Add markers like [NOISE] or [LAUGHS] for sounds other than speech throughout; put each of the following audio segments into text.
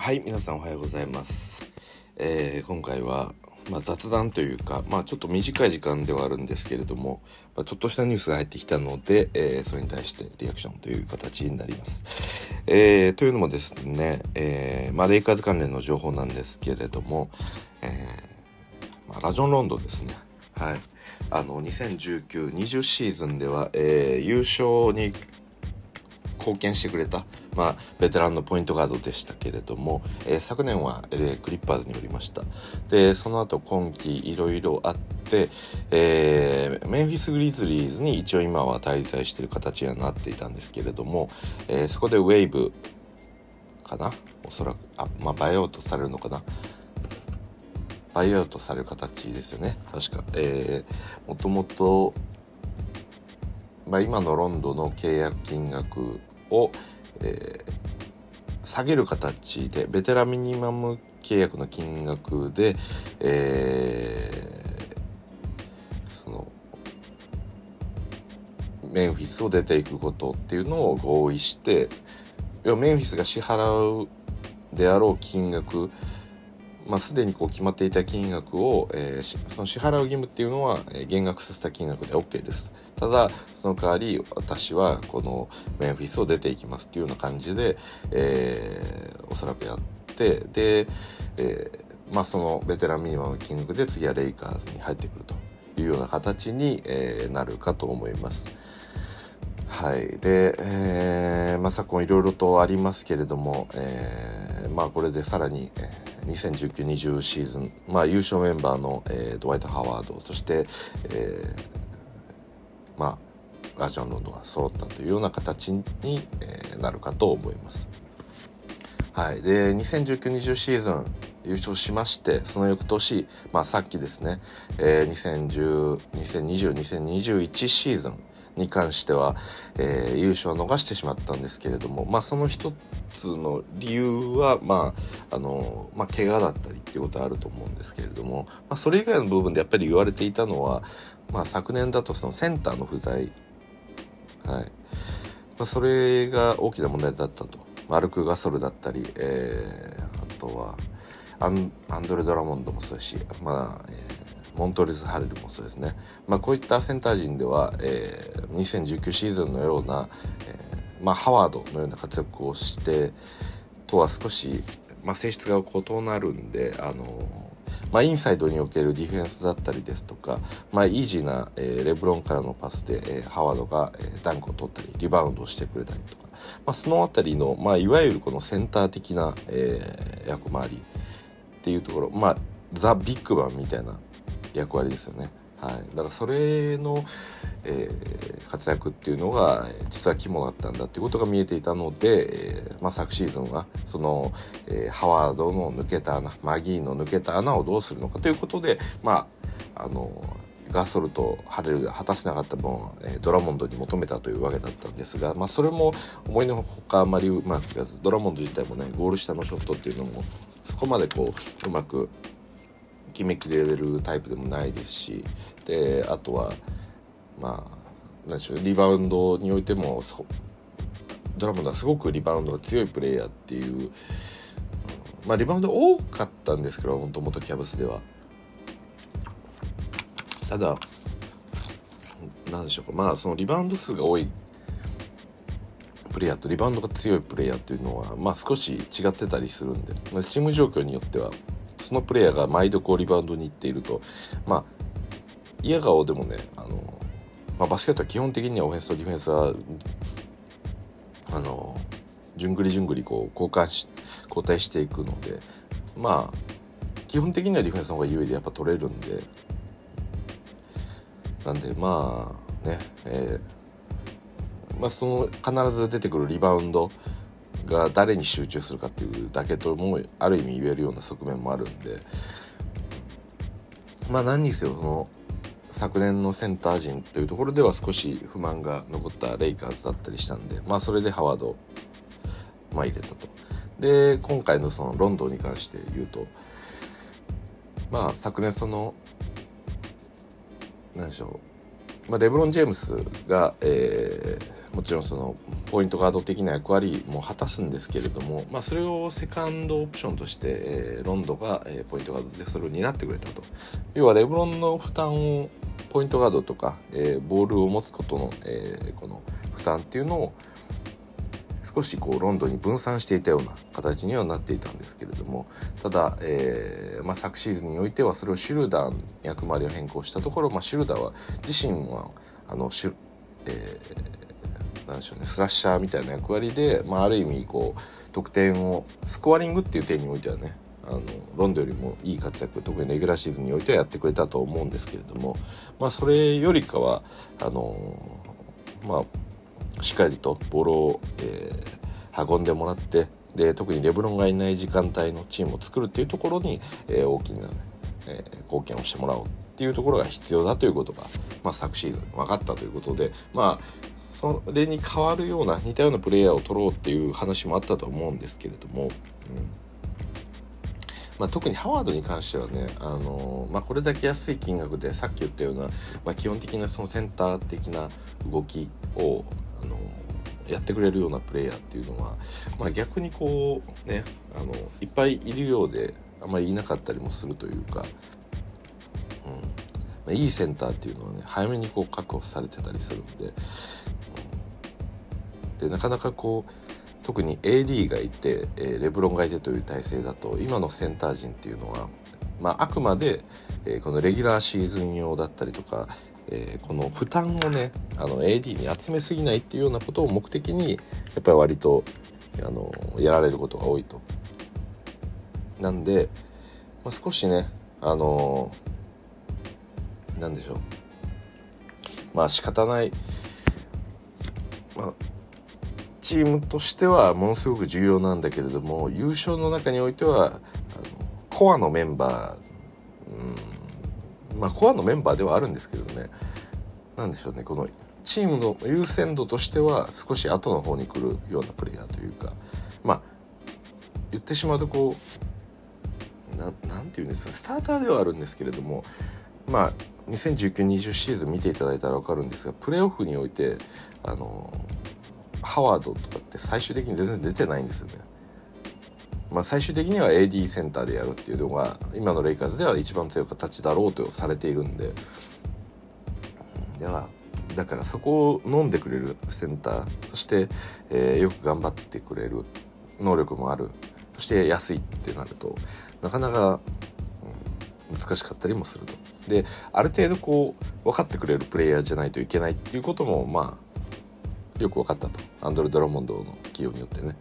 はい皆さんおはようございます、えー今回は、まあ、雑談というか、まあ、ちょっと短い時間ではあるんですけれども、まあ、ちょっとしたニュースが入ってきたので、えーそれに対してリアクションという形になります。えーというのもですね、えまあ、レイカーズ関連の情報なんですけれども、えまあ、ラジョン・ロンドですね。はい。あの、2019-20シーズンでは、えー優勝に貢献してくれた、まあ、ベテランのポイントガードでしたけれども、えー昨年は LA クリッパーズにおりました。でその後今季いろいろあって、えーメンフィス・グリズリーズに一応今は滞在している形にはなっていたんですけれども、えーそこでウェイブかな？おそらくあ、まあ、バイアウトされるのかな？バイアウトされる形ですよね。確か。えー、もともとまあ、今のロンドンの契約金額を、えー下げる形でベテランミニマム契約の金額で、えーそのメンフィスを出ていくことっていうのを合意して要はメンフィスが支払うであろう金額まあ、すでにこう決まっていた金額を、えーその支払う義務っていうのは、えー減額させた金額で OK です。ただその代わり私はこのメンフィスを出ていきますっていうような感じで、えーおそらくやってで、えーまあ、そのベテランミニマムの金額で次はレイカーズに入ってくるというような形に、えなるかと思います。はい、で、えーまあ、昨今いろいろとありますけれども、えーまあ、これでさらに、えー2019-20シーズン、まあ、優勝メンバーの、えードワイト・ハワードそして、えーまあ、ラジオン・ロンドンが揃ったというような形に、えーなるかと思います。はい、で2019-20シーズン優勝しましてその翌年、まあ、さっきですね、えー、2010-2020-2021シーズンに関しては、えー優勝を逃してしまったんですけれども、まあ、その一つの理由は、まああのまあ、怪我だったりっていうことはあると思うんですけれども、まあ、それ以外の部分でやっぱり言われていたのは、まあ、昨年だとそのセンターの不在、はい。まあ、それが大きな問題だったと。マルク・ガソルだったり、えーあとはアンドレ・ドラモンドもそうですし、まあえーモントレズ・ハレルもそうですね、まあ、こういったセンター陣では、えー2019シーズンのような、えーまあ、ハワードのような活躍をしてとは少し、まあ、性質が異なるんで、あのまあ、インサイドにおけるディフェンスだったりですとか、まあ、イージーな、えーレブロンからのパスで、えーハワードが、えーダンクを取ったりリバウンドをしてくれたりとか、まあ、そのあたりの、まあ、いわゆるこのセンター的な、えー役回りっていうところまあザ・ビッグバンみたいな役割ですよね。はい、だからそれの、えー活躍っていうのが実は肝だったんだっていうことが見えていたので、えーまあ、昨シーズンはその、えーハワードの抜けた穴マギーの抜けた穴をどうするのかということでまああのガソルとハレルが果たせなかった分を、えドラモンドに求めたというわけだったんですが、まあ、それも思いのほかあまりうまくいかずドラモンド自体もねゴール下のショットっていうのもそこまでこううまく決めきれるタイプでもないですしであとはまあなんでしょうリバウンドにおいてもドラモンドはすごくリバウンドが強いプレイヤーっていう、まあリバウンド多かったんですけどもともとキャブスでは。ただなんでしょうかまあそのリバウンド数が多いプレイヤーとリバウンドが強いプレイヤーっていうのはまあ少し違ってたりするんでチーム状況によってはそのプレイヤーが毎度こうリバウンドに行っていると。まあ嫌顔でもねあの、まあ、バスケットは基本的にはオフェンスとディフェンスはあのじゅんぐりじゅんぐりこう交換し交代していくので。まあ基本的にはディフェンスの方が優位でやっぱ取れるんで。なんでまあねえーまあ、その必ず出てくるリバウンドが誰に集中するかっていうだけともある意味言えるような側面もあるんでまあ何にせよその昨年のセンター陣というところでは少し不満が残ったレイカーズだったりしたんでまあそれでハワード、まあ、入れたと。で今回のそのロンドンに関して言うとまあ昨年その何でしょうまあ、レブロン・ジェームスが、えーもちろんそのポイントガード的な役割も果たすんですけれども、まあ、それをセカンドオプションとして、えー、ロンドが、えー、ポイントガードでそれを担ってくれたと。要はレブロンの負担をポイントガードとか、えー、ボールを持つことの、えー、この負担っていうのを少しこうロンドンに分散していたような形にはなっていたんですけれどもただ、えーまあ、昨シーズンにおいてはそれをシュルダーの役割を変更したところ、まあ、シュルダーは自身はあのシュ、えー、なんでしょうね。スラッシャーみたいな役割で、まあ、ある意味こう得点をスコアリングっていう点においてはねあのロンドンよりもいい活躍特にレギュラーシーズンにおいてはやってくれたと思うんですけれども、まあ、それよりかはあのまあしっかりとボールを、えー、運んでもらってで特にレブロンがいない時間帯のチームを作るっていうところに、えー、大きな、えー、貢献をしてもらおうっていうところが必要だということが、まあ、昨シーズン分かったということでまあそれに変わるような似たようなプレイヤーを取ろうっていう話もあったと思うんですけれども、うん。まあ、特にハワードに関してはね、あのー、まあ、これだけ安い金額でさっき言ったような、まあ、基本的なそのセンター的な動きをあのやってくれるようなプレイヤーっていうのは、まあ、逆にこうねあのいっぱいいるようであまりいなかったりもするというか、うんまあ、いいセンターっていうのはね早めにこう確保されてたりするんで、うん、でなかなかこう特に AD がいて、え、レブロンがいてという体制だと今のセンター陣っていうのは、まあ、あくまで、え、このレギュラーシーズン用だったりとかえ、この負担をねあの AD に集めすぎないっていうようなことを目的にやっぱり割とあのやられることが多いと。なんで、まあ、少しねあのなんでしょう。まあ仕方ない、まあ、チームとしてはものすごく重要なんだけれども優勝の中においてはあのコアのメンバー、うんまあ、コアのメンバーではあるんですけどね。何でしょうねこのチームの優先度としては少し後の方に来るようなプレイヤーというかまあ言ってしまうとこう何て言うんですかスターターではあるんですけれどもまあ2019-20シーズン見ていただいたら分かるんですがプレーオフにおいてあのハワードとかって最終的に全然出てないんですよね。まあ、最終的には AD センターでやるっていうのが今のレイカーズでは一番強い形だろうとされているんでではだからそこを飲んでくれるセンターそして、えー、よく頑張ってくれる能力もあるそして安いってなるとなかなか、うん、難しかったりもすると。である程度こう分かってくれるプレイヤーじゃないといけないっていうこともまあよく分かったとアンドレ・ドラモンドの起用によってね。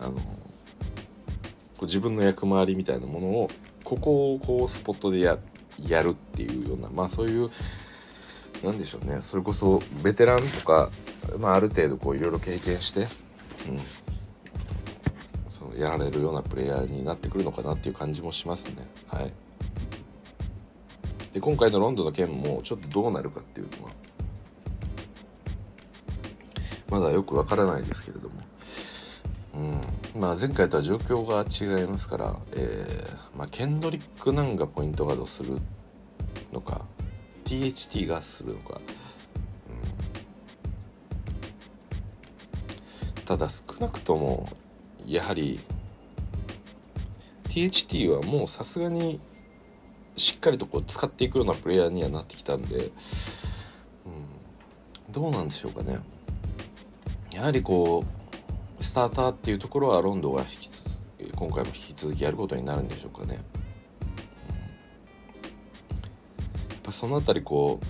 あのこう自分の役回りみたいなものをここをこうスポットでややるっていうようなまあそういうなんでしょうねそれこそベテランとか、まあ、ある程度こういろいろ経験して、うん、やられるようなプレイヤーになってくるのかなっていう感じもしますね。はい、で今回のロンドンの件もちょっとどうなるかっていうのはまだよくわからないですけれども。うんまあ、前回とは状況が違いますから、えーまあ、ケンドリック・ナンがポイントガードするのか THT がするのか、ただ少なくともやはり THT はもうさすがにしっかりとこう使っていくようなプレイヤーにはなってきたんで、うん、どうなんでしょうかねやはりこうスターターっていうところはロンドンが引きつ今回も引き続きやることになるんでしょうかね。やっぱその辺りこ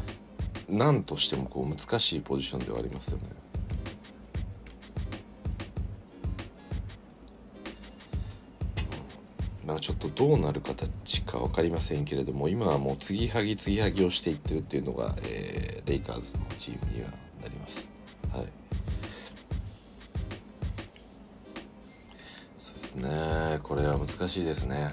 う何としてもこう難しいポジションではありますよね。まあちょっとどうなる形か分かりませんけれども今はもう継ぎはぎ継ぎはぎをしていってるっていうのが、えー、レイカーズのチームにはなります。はい。そうですね。これは難しいですね。は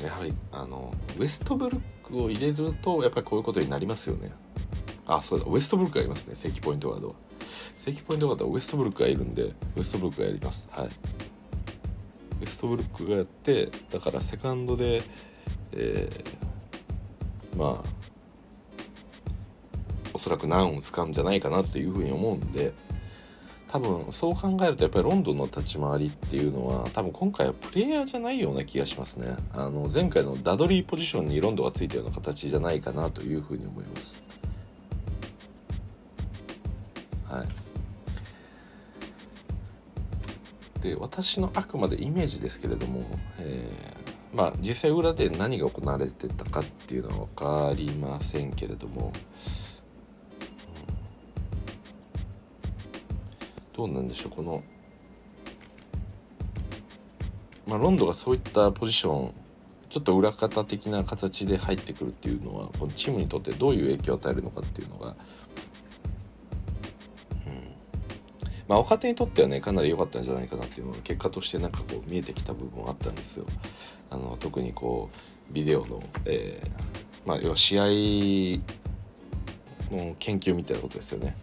い。やはりあのウエストブルックを入れるとやっぱりこういうことになりますよね。あそうだ。ウエストブルックがいますね。正規ポイントガードは。正規ポイントガードはウエストブルックがいるんでウエストブルックがやります。はい。ウエストブルックがやってだからセカンドで、えーまあおそらく難を使うんじゃないかなっていうふうに思うんで多分そう考えるとやっぱりロンドンの立ち回りっていうのは多分今回はプレイヤーじゃないような気がしますね。あの前回のダドリーポジションにロンドンがついたような形じゃないかなというふうに思います。で私のあくまでイメージですけれども、えー、まあ実際裏で何が行われてたかっていうのは分かりませんけれどもどうなんでしょうこの、まあ、ロンドがそういったポジションちょっと裏方的な形で入ってくるっていうのはこのチームにとってどういう影響を与えるのかっていうのが、まあ、若手にとってはねかなり良かったんじゃないかなっていうのが結果としてなんかこう見えてきた部分あったんですよ。あの特にこうビデオの、えーまあ、要は試合の研究みたいなことですよね。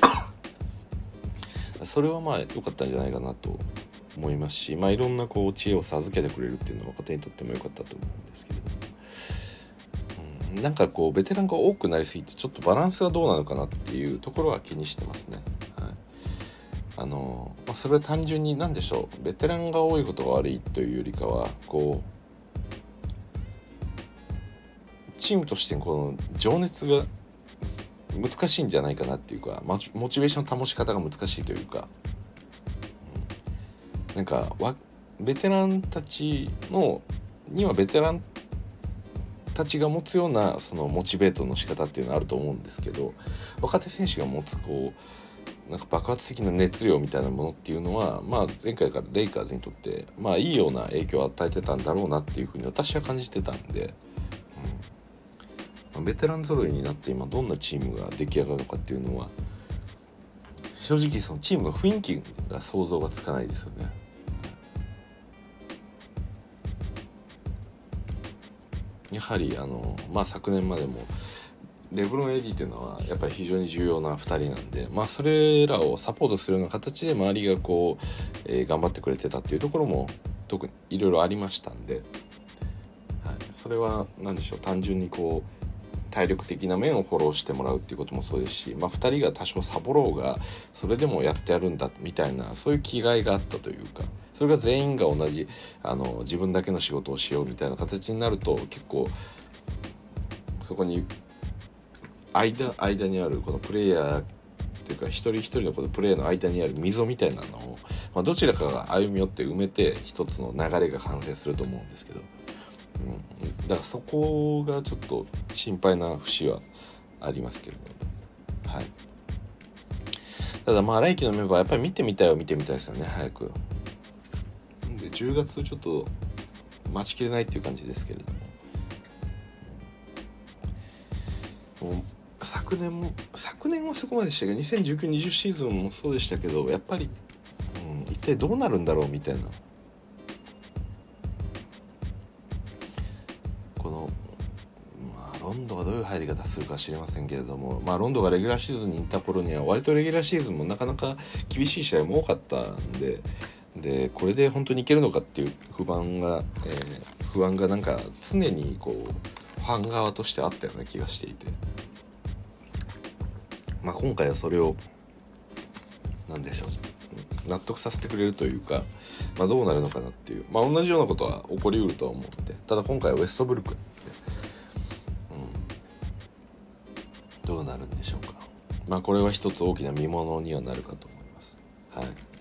[COUGHS] それはまあ良かったんじゃないかなと思いますし、まあ、いろんなこう知恵を授けてくれるっていうのは若手にとっても良かったと思うんですけれども、なんかこうベテランが多くなりすぎてちょっとバランスがどうなのかなっていうところは気にしてますね。はい。あのまあ、それは単純に何でしょう。ベテランが多いことが悪いというよりかはこうチームとしてこの情熱が難しいんじゃないかなっていうかモチベーションの保ち方が難しいというか、うん、なんかベテランたちのにはベテランたちが持つようなそのモチベートの仕方っていうのはあると思うんですけど若手選手が持つこうなんか爆発的な熱量みたいなものっていうのは、まあ、前回からレイカーズにとって、まあ、いいような影響を与えてたんだろうなっていうふうに私は感じてたんで。うんベテラン揃いになって今どんなチームが出来上がるのかっていうのは正直そのチームの雰囲気が想像がつかないですよね。やはりあの、まあ、昨年までもレブロン・エディっていうのはやっぱり非常に重要な2人なんで、まあ、それらをサポートするような形で周りがこう、えー、頑張ってくれてたっていうところも特にいろいろありましたんで、はい、それは何でしょう単純にこう体力的な面をフォローしてもらうっていうこともそうですし、まあ、2人が多少サボろうがそれでもやってやるんだみたいなそういう気概があったというか。それが全員が同じあの自分だけの仕事をしようみたいな形になると結構そこに間間にあるこのプレイヤーっていうか一人一人のこのプレイヤーの間にある溝みたいなのを、まあ、どちらかが歩み寄って埋めて一つの流れが完成すると思うんですけど。うん、だからそこがちょっと心配な節はありますけど、ね、はい。ただまあ来季のメンバーやっぱり見てみたいは見てみたいですよね早く。10月ちょっと待ちきれないっていう感じですけれども昨年も昨年はそこまでしたけど2019-20シーズンもそうでしたけどやっぱり、うん、一体どうなるんだろうみたいな。この、まあロンドがどういう入り方するか知りませんけれども、まあ、ロンドがレギュラーシーズンに行った頃には割とレギュラーシーズンもなかなか厳しい試合も多かったんででこれで本当にいけるのかっていう不安が、えー、不安がなんか常にこうファン側としてあったような気がしていて、まあ、今回はそれを何でしょう。納得させてくれるというか、まあ、どうなるのかなっていう、まあ、同じようなことは起こりうるとは思ってただ今回はウエストブルックどうなるんでしょうか。まあこれは一つ大きな見ものにはなるかと思います。はい。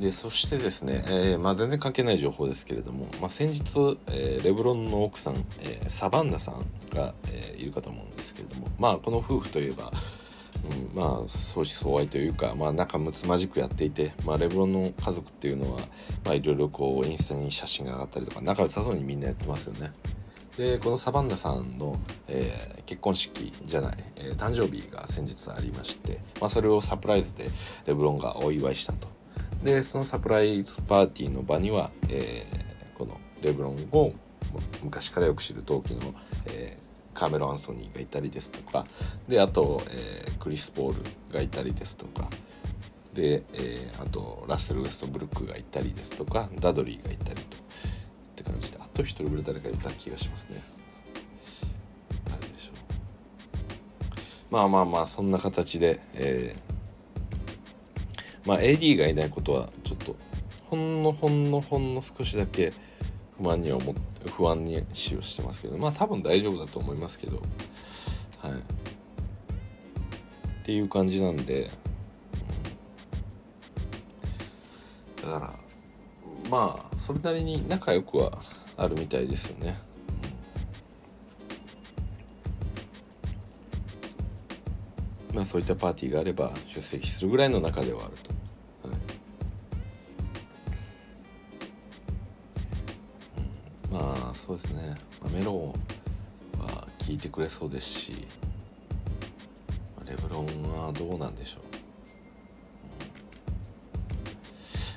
でそしてですね、えー、まあ、全然関係ない情報ですけれども、まあ、先日、えー、レブロンの奥さん、えー、サバンナさんが、えいるかと思うんですけれども、まあ、この夫婦といえば、うん、まあ相思相愛というか、まあ、仲睦まじくやっていて、まあ、レブロンの家族っていうのは、まあ、いろいろこうインスタに写真が上がったりとか仲良さそうにみんなやってますよね。でこのサバンナさんの、えー、結婚式じゃない、えー、誕生日が先日ありまして、まあ、それをサプライズでレブロンがお祝いしたとでそのサプライズパーティーの場には、えー、このレブロンを昔からよく知る同期の、えー、カーメロ・アンソニーがいたりですとかであと、えー、クリス・ポールがいたりですとかで、えー、あとラッセル・ウェストブルックがいたりですとかダドリーがいたりとって感じであとと一人ぐらい誰かいた気がしますね。誰でしょう。まあまあまあそんな形で、えー、まあ AD がいないことはちょっとほんのほんのほんの少しだけ不満に思不安にしをしてますけどまあ多分大丈夫だと思いますけどはいっていう感じなんで、だからまあそれなりに仲良くはあるみたいですよね。そういったパーティーがあれば出席するぐらいの中ではあると。はい、まあそうですね、まあ、メロンは聞いてくれそうですしレブロンはどうなんでしょう。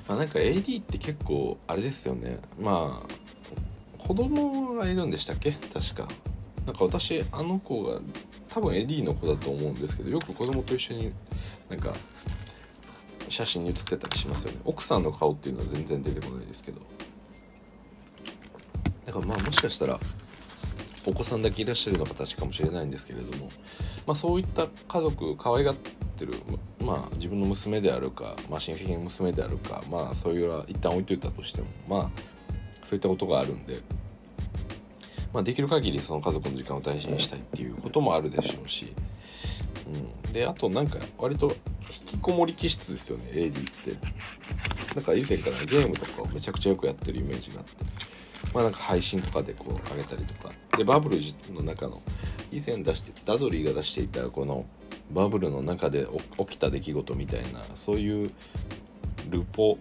まあ、なんか AD って結構あれですよね。まあ子供がいるんでしたっけ？確か。なんか私あの子が多分 AD の子だと思うんですけどよく子供と一緒になんか写真に写ってたりしますよね。奥さんの顔っていうのは全然出てこないですけど。だからまあもしかしたらお子さんだけいらっしゃるような形かもしれないんですけれども、まあ、そういった家族可愛がってる、まあ、自分の娘であるか、まあ、親戚の娘であるか、まあ、そういうは一旦置いといたとしてもまあそういったことがあるんで、まあ、できる限りその家族の時間を大事にしたいっていうこともあるでしょうし、うん、であとなんか割と引きこもり気質ですよね AD って。なんか以前からゲームとかをめちゃくちゃよくやってるイメージがあって。まあなんか配信とかでこう上げたりとか。でバブルの中の以前出してダドリーが出していたこのバブルの中で起きた出来事みたいなそういうルポ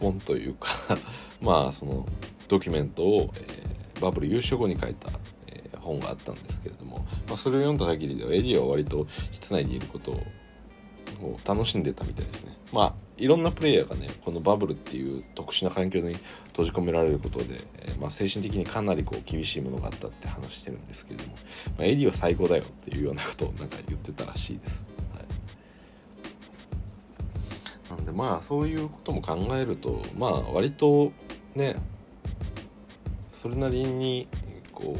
本というか [LAUGHS] まあそのドキュメントを、えー、バブル優勝後に書いた、えー、本があったんですけれども、まあ、それを読んだ限りではエディは割と室内にいることを楽しんでたみたいですね。まあいろんなプレイヤーがねこのバブルっていう特殊な環境に閉じ込められることで、えー、まあ、精神的にかなりこう厳しいものがあったって話してるんですけれども、まあ、エディは最高だよっていうようなことをなんか言ってたらしいです。はい、なんでまあそういうことも考えるとまあ割とねそれなりにこ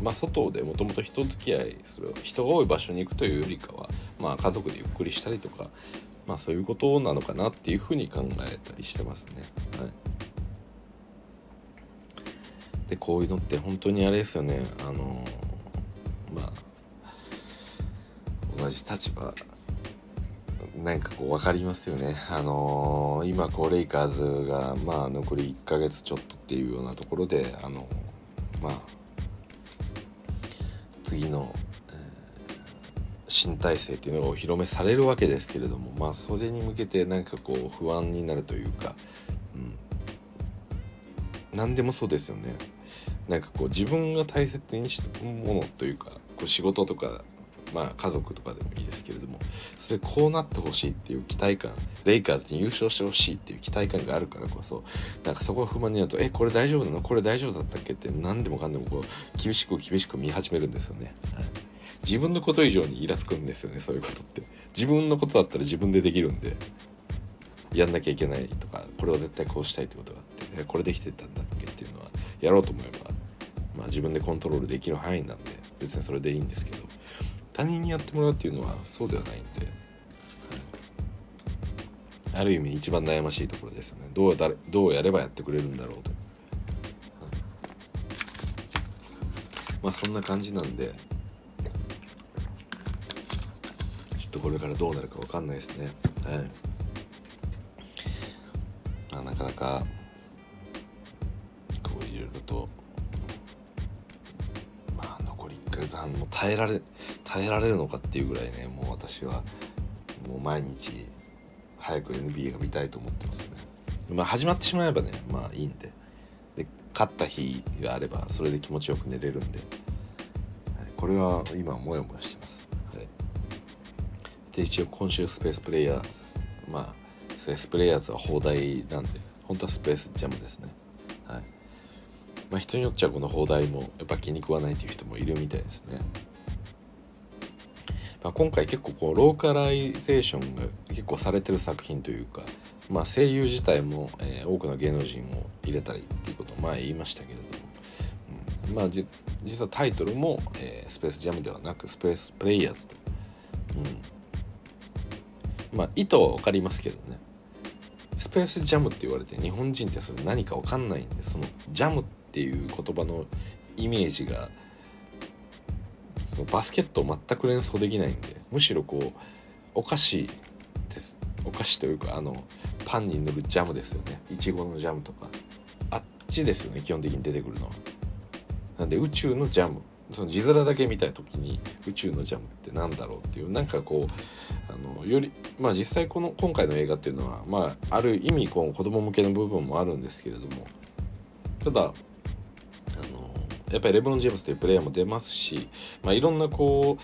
うまあ外でもともと人付き合いする人が多い場所に行くというよりかはまあ家族でゆっくりしたりとかまあそういうことなのかなっていうふうに考えたりしてますね。はい、でこういうのって本当にあれですよねあのまあ同じ立場なんかこう分かりますよね。あのー、今こうレイカーズがまあ残り1ヶ月ちょっとっていうようなところであのまあ次のえ新体制っていうのがお披露目されるわけですけれどもまあそれに向けてなんかこう不安になるというか、うん、何でもそうですよねなんかこう自分が大切にしたものというかこう仕事とかまあ家族とかでもいいですけれどもそれこうなってほしいっていう期待感レイカーズに優勝してほしいっていう期待感があるからこそなんかそこが不満になると「えこれ大丈夫なの？これ大丈夫だったっけ?」って何でもかんでもこう厳しく厳しく見始めるんですよね。はい自分のこと以上にイラつくんですよねそういうことって自分のことだったら自分でできるんでやんなきゃいけないとかこれは絶対こうしたいってことがあってこれできてたんだっけっていうのはやろうと思えば、まあ、自分でコントロールできる範囲なんで別にそれでいいんですけど他人にやってもらうっていうのはそうではないんで、はい、ある意味一番悩ましいところですよね。どうだどうやればやってくれるんだろうと、はいまあそんな感じなんで。ちょっとこれからどうなるか分かんないですね。はい、まあ、なかなかこういろいろとまあ残り1ヶ月半も耐えられない耐えられるのかっていうぐらいねもう私はもう毎日早く NBA が見たいと思ってますね。まあ始まってしまえばねまあいいんで。で勝った日があればそれで気持ちよく寝れるんで、これは今モヤモヤしてます。で一応今週スペースプレイヤーズ。まあスペースプレイヤーズは邦題なんで本当はスペースジャムですね。はい。まあ人によっちゃこの邦題もやっぱ気に食わないという人もいるみたいですね。まあ、今回結構こうローカライゼーションが結構されてる作品というか、まあ、声優自体も、えー、多くの芸能人を入れたりっていうことを前言いましたけれども、うん。まあ実はタイトルも、えー、スペースジャムではなくスペースプレイヤーズと、うん、まあ意図は分かりますけどね。スペースジャムって言われて日本人ってそれ何か分かんないんでそのジャムっていう言葉のイメージがバスケットを全く連想できないんでむしろこうお菓子です。お菓子というかあのパンに塗るジャムですよね。いちごのジャムとか。あっちですよね基本的に出てくるのは。なんで宇宙のジャム。その字面だけ見た時に宇宙のジャムってなんだろうっていうなんかこうあのよりまあ実際この今回の映画っていうのはまあある意味こう子供向けの部分もあるんですけれども。ただやっぱりレブロン・ジェームスというプレイヤーも出ますし、まあ、いろんなこ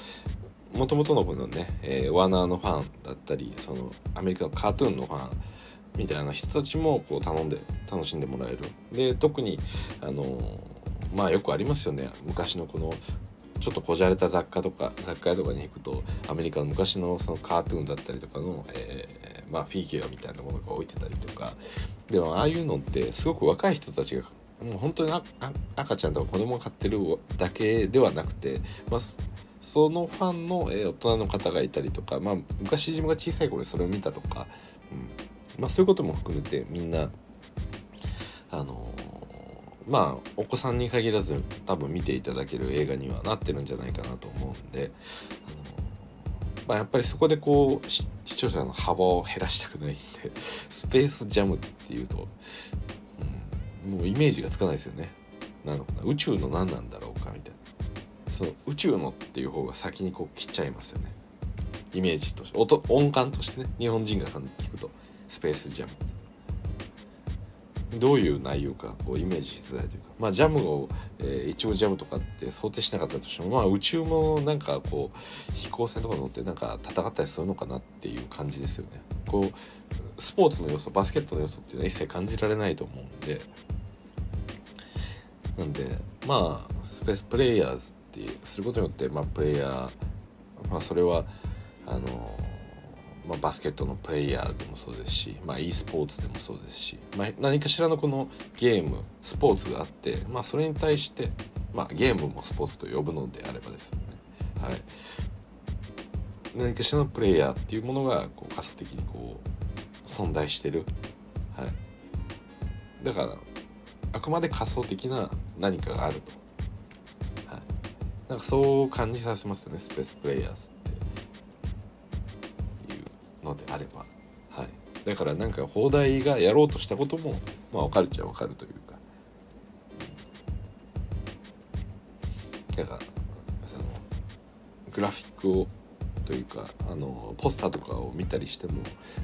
うもともとのこのね、えー、ワーナーのファンだったりそのアメリカのカートゥーンのファンみたいな人たちもこう頼んで楽しんでもらえる。で特にあのまあよくありますよね。昔のこのちょっとこじゃれた雑貨とか雑貨屋とかに行くとアメリカの昔のそのカートゥーンだったりとかの、えー、まあ、フィギュアみたいなものが置いてたりとか。でもああいうのってすごく若い人たちがもう本当に赤ちゃんとか子供が買ってるだけではなくて、まあ、そのファンの、えー、大人の方がいたりとか、まあ、昔自分が小さい頃それを見たとか、うん。まあ、そういうことも含めてみんなあのまあお子さんに限らず多分見ていただける映画にはなってるんじゃないかなと思うんであの、まあ、やっぱりそこでこう視聴者の幅を減らしたくないんでスペースジャムっていうと、もうイメージがつかないですよね。なのかな宇宙の何なんだろうかみたいな。その宇宙のっていう方が先にこう来ちゃいますよね。イメージとして。音音感としてね。日本人が聞くと。スペースジャム。どういう内容かこうイメージしづらいというか。まあジャムを、えー、いちごジャムとかって想定しなかったとしても。まあ宇宙もなんかこう飛行船とか乗ってなんか戦ったりするのかなっていう感じですよね。こうスポーツの要素バスケットの要素っていうのは一切感じられないと思うんで。なんでまあスペースプレイヤーズってすることによってまあプレイヤーまあそれはあのまあ、バスケットのプレイヤーでもそうですし、まあ、e スポーツでもそうですし、まあ、何かしらのこのゲームスポーツがあって、まあ、それに対して、まあ、ゲームもスポーツと呼ぶのであればですね、はい、何かしらのプレイヤーっていうものがこう仮想的にこう存在してる、はい、だからあくまで仮想的な何かがあると、はい、なんかそう感じさせますよねスペースプレイヤーズっていうのであれば、はい、だからなんか放題がやろうとしたこともまあ分かるっちゃ分かるというか、だからそのグラフィックをというかあのポスターとかを見たりしても、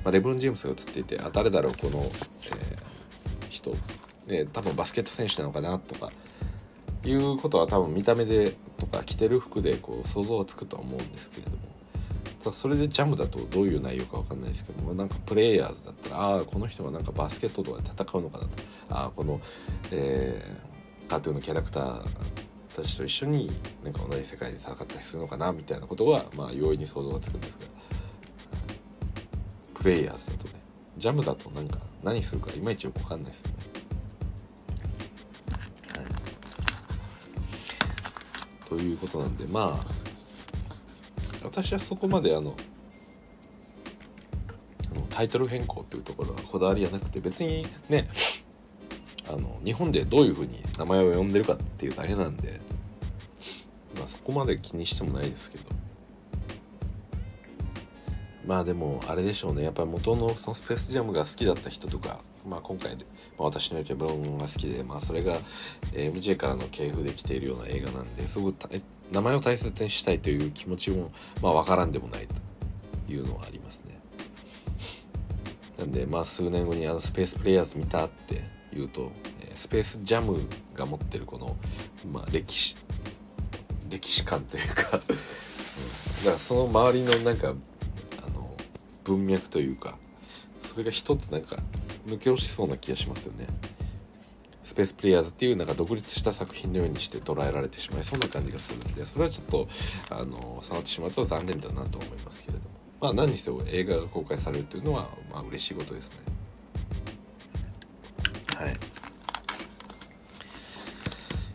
まあ、レブロン・ジェームスが映っていてあ誰だろうこの、えー、人、ね、多分バスケット選手なのかなとかいうことは多分見た目でとか着てる服でこう想像はつくとは思うんですけれども。ただそれでジャムだとどういう内容か分かんないですけどもなんかプレイヤーズだったらああこの人はなんかバスケットとかで戦うのかなと。ああこの、えー、カートゥーンのキャラクターたちと一緒になんか同じ世界で戦ったりするのかなみたいなことはまあ容易に想像がつくんですが。プレイヤーズだとねジャムだと何か何するかいまいちよく分かんないですよね。ということなんでまあ私はそこまであのタイトル変更っていうところはこだわりはなくて別にねあの日本でどういうふうに名前を呼んでるかっていうだけなんで、まあ、そこまで気にしてもないですけど。まあでもあれでしょうね。やっぱり元のそのスペースジャムが好きだった人とか、まあ、今回、まあ、私のよりブロンが好きで、まあ、それが MJ からの系譜で来ているような映画なんですごく名前を大切にしたいという気持ちもまあ分からんでもないというのはありますね。なんでまあ数年後にあのスペースプレイヤーズ見たって言うとスペースジャムが持ってるこの、まあ、歴史歴史観というか。だからその周りのなんか文脈というかそれが一つなんか抜け落ちそうな気がしますよね。スペースプレイヤーズっていうなんか独立した作品のようにして捉えられてしまいそうな感じがするんでそれはちょっとあの触ってしまうと残念だなと思いますけれども。まあ何にせよ映画が公開されるというのはまあ嬉しいことですね。はい。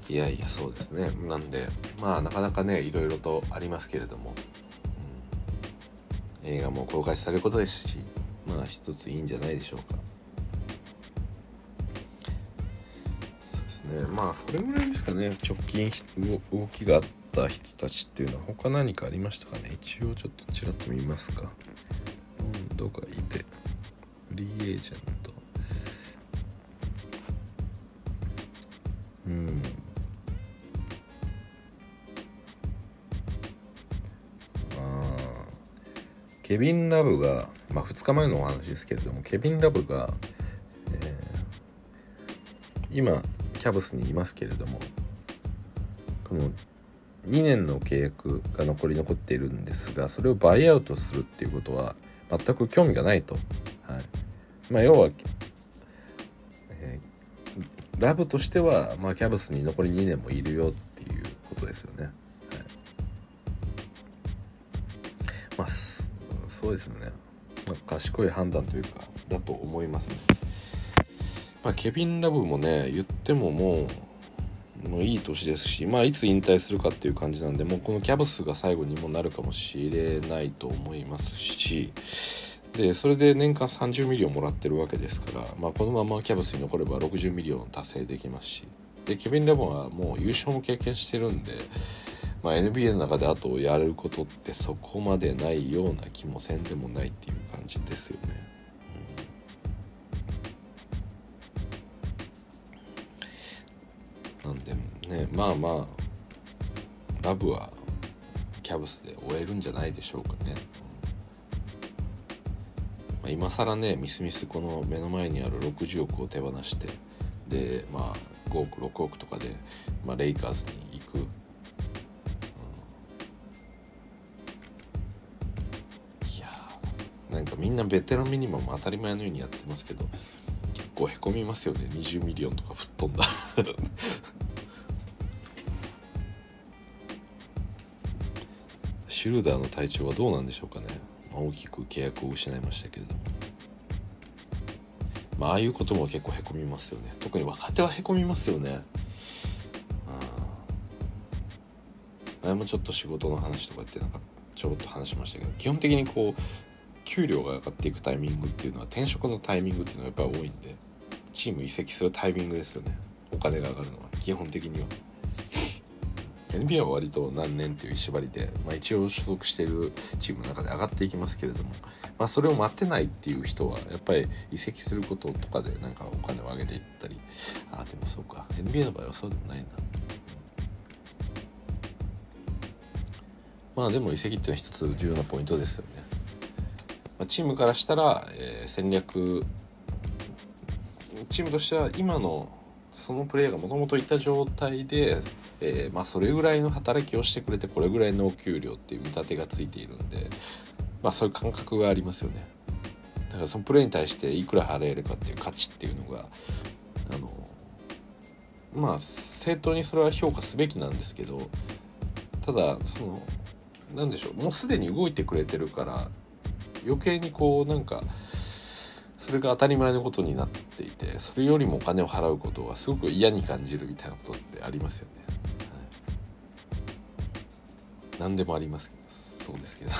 いやいやそうですね。なんでまあなかなかねいろいろとありますけれども、映画も公開されることですしまあ一ついいんじゃないでしょうか。そうですね。まあそれぐらいですかね。直近動きがあった人たちっていうのは他何かありましたかね？一応ちょっとちらっと見ますか。うんどかいてフリーエージェント。うん。ケビン・ラブが、まあ、2日前のお話ですけれどもケビン・ラブが、えー、今キャブスにいますけれどもこの2年の契約が残り残っているんですがそれをバイアウトするっていうことは全く興味がないと、はい。まあ、要は、えー、ラブとしては、まあ、キャブスに残り2年もいるよっていうことですよね。はい、まあそうですね、まあ、賢い判断というかだと思いますね。まあ、ケビン・ラブもね言ってももうもういい年ですし、まあ、いつ引退するかっていう感じなんでもうこのキャブスが最後にもなるかもしれないと思いますしでそれで年間30 million もらってるわけですから、まあ、このままキャブスに残れば60 million 達成できますしでケビン・ラブはもう優勝も経験してるんでまあ、NBA の中であとやれることってそこまでないような気もせんでもないっていう感じですよね。うん、なんでねまあまあラブはキャブスで終えるんじゃないでしょうかね。まあ、今更ねみすみすこの目の前にある60億を手放してでまあ5億6億とかで、まあ、レイカーズに行くなんかみんなベテランミニマム当たり前のようにやってますけど結構へこみますよね。20ミリオンとか吹っ飛んだ。シュルーダーの体調はどうなんでしょうかね、まあ、大きく契約を失いましたけれども。まあああいうことも結構へこみますよね。特に若手はへこみますよね。前もちょっと仕事の話とかってなんかちょろっと話しましたけど基本的にこう給料が上がっていくタイミングっていうのは転職のタイミングっていうのはやっぱり多いんでチーム移籍するタイミングですよね。お金が上がるのは基本的には。NBA は割と何年っていう縛りで、まあ、一応所属しているチームの中で上がっていきますけれども、まあ、それを待ってないっていう人はやっぱり移籍することとかでなんかお金を上げていったり。ああでもそうか。NBA の場合はそうでもないな。まあでも移籍っていうのは一つ重要なポイントですよね。チームからしたら、えー、戦略チームとしては今のそのプレイヤーがもともといた状態で、えー、まあ、それぐらいの働きをしてくれてこれぐらいのお給料っていう見立てがついているんで、まあ、そういう感覚がありますよね。だからそのプレーに対していくら払えるかっていう価値っていうのがあのまあ正当にそれは評価すべきなんですけどただその何でしょうもうすでに動いてくれてるから余計にこうなんかそれが当たり前のことになっていてそれよりもお金を払うことはすごく嫌に感じるみたいなことってありますよね。はい、何でもありますけどそうですけど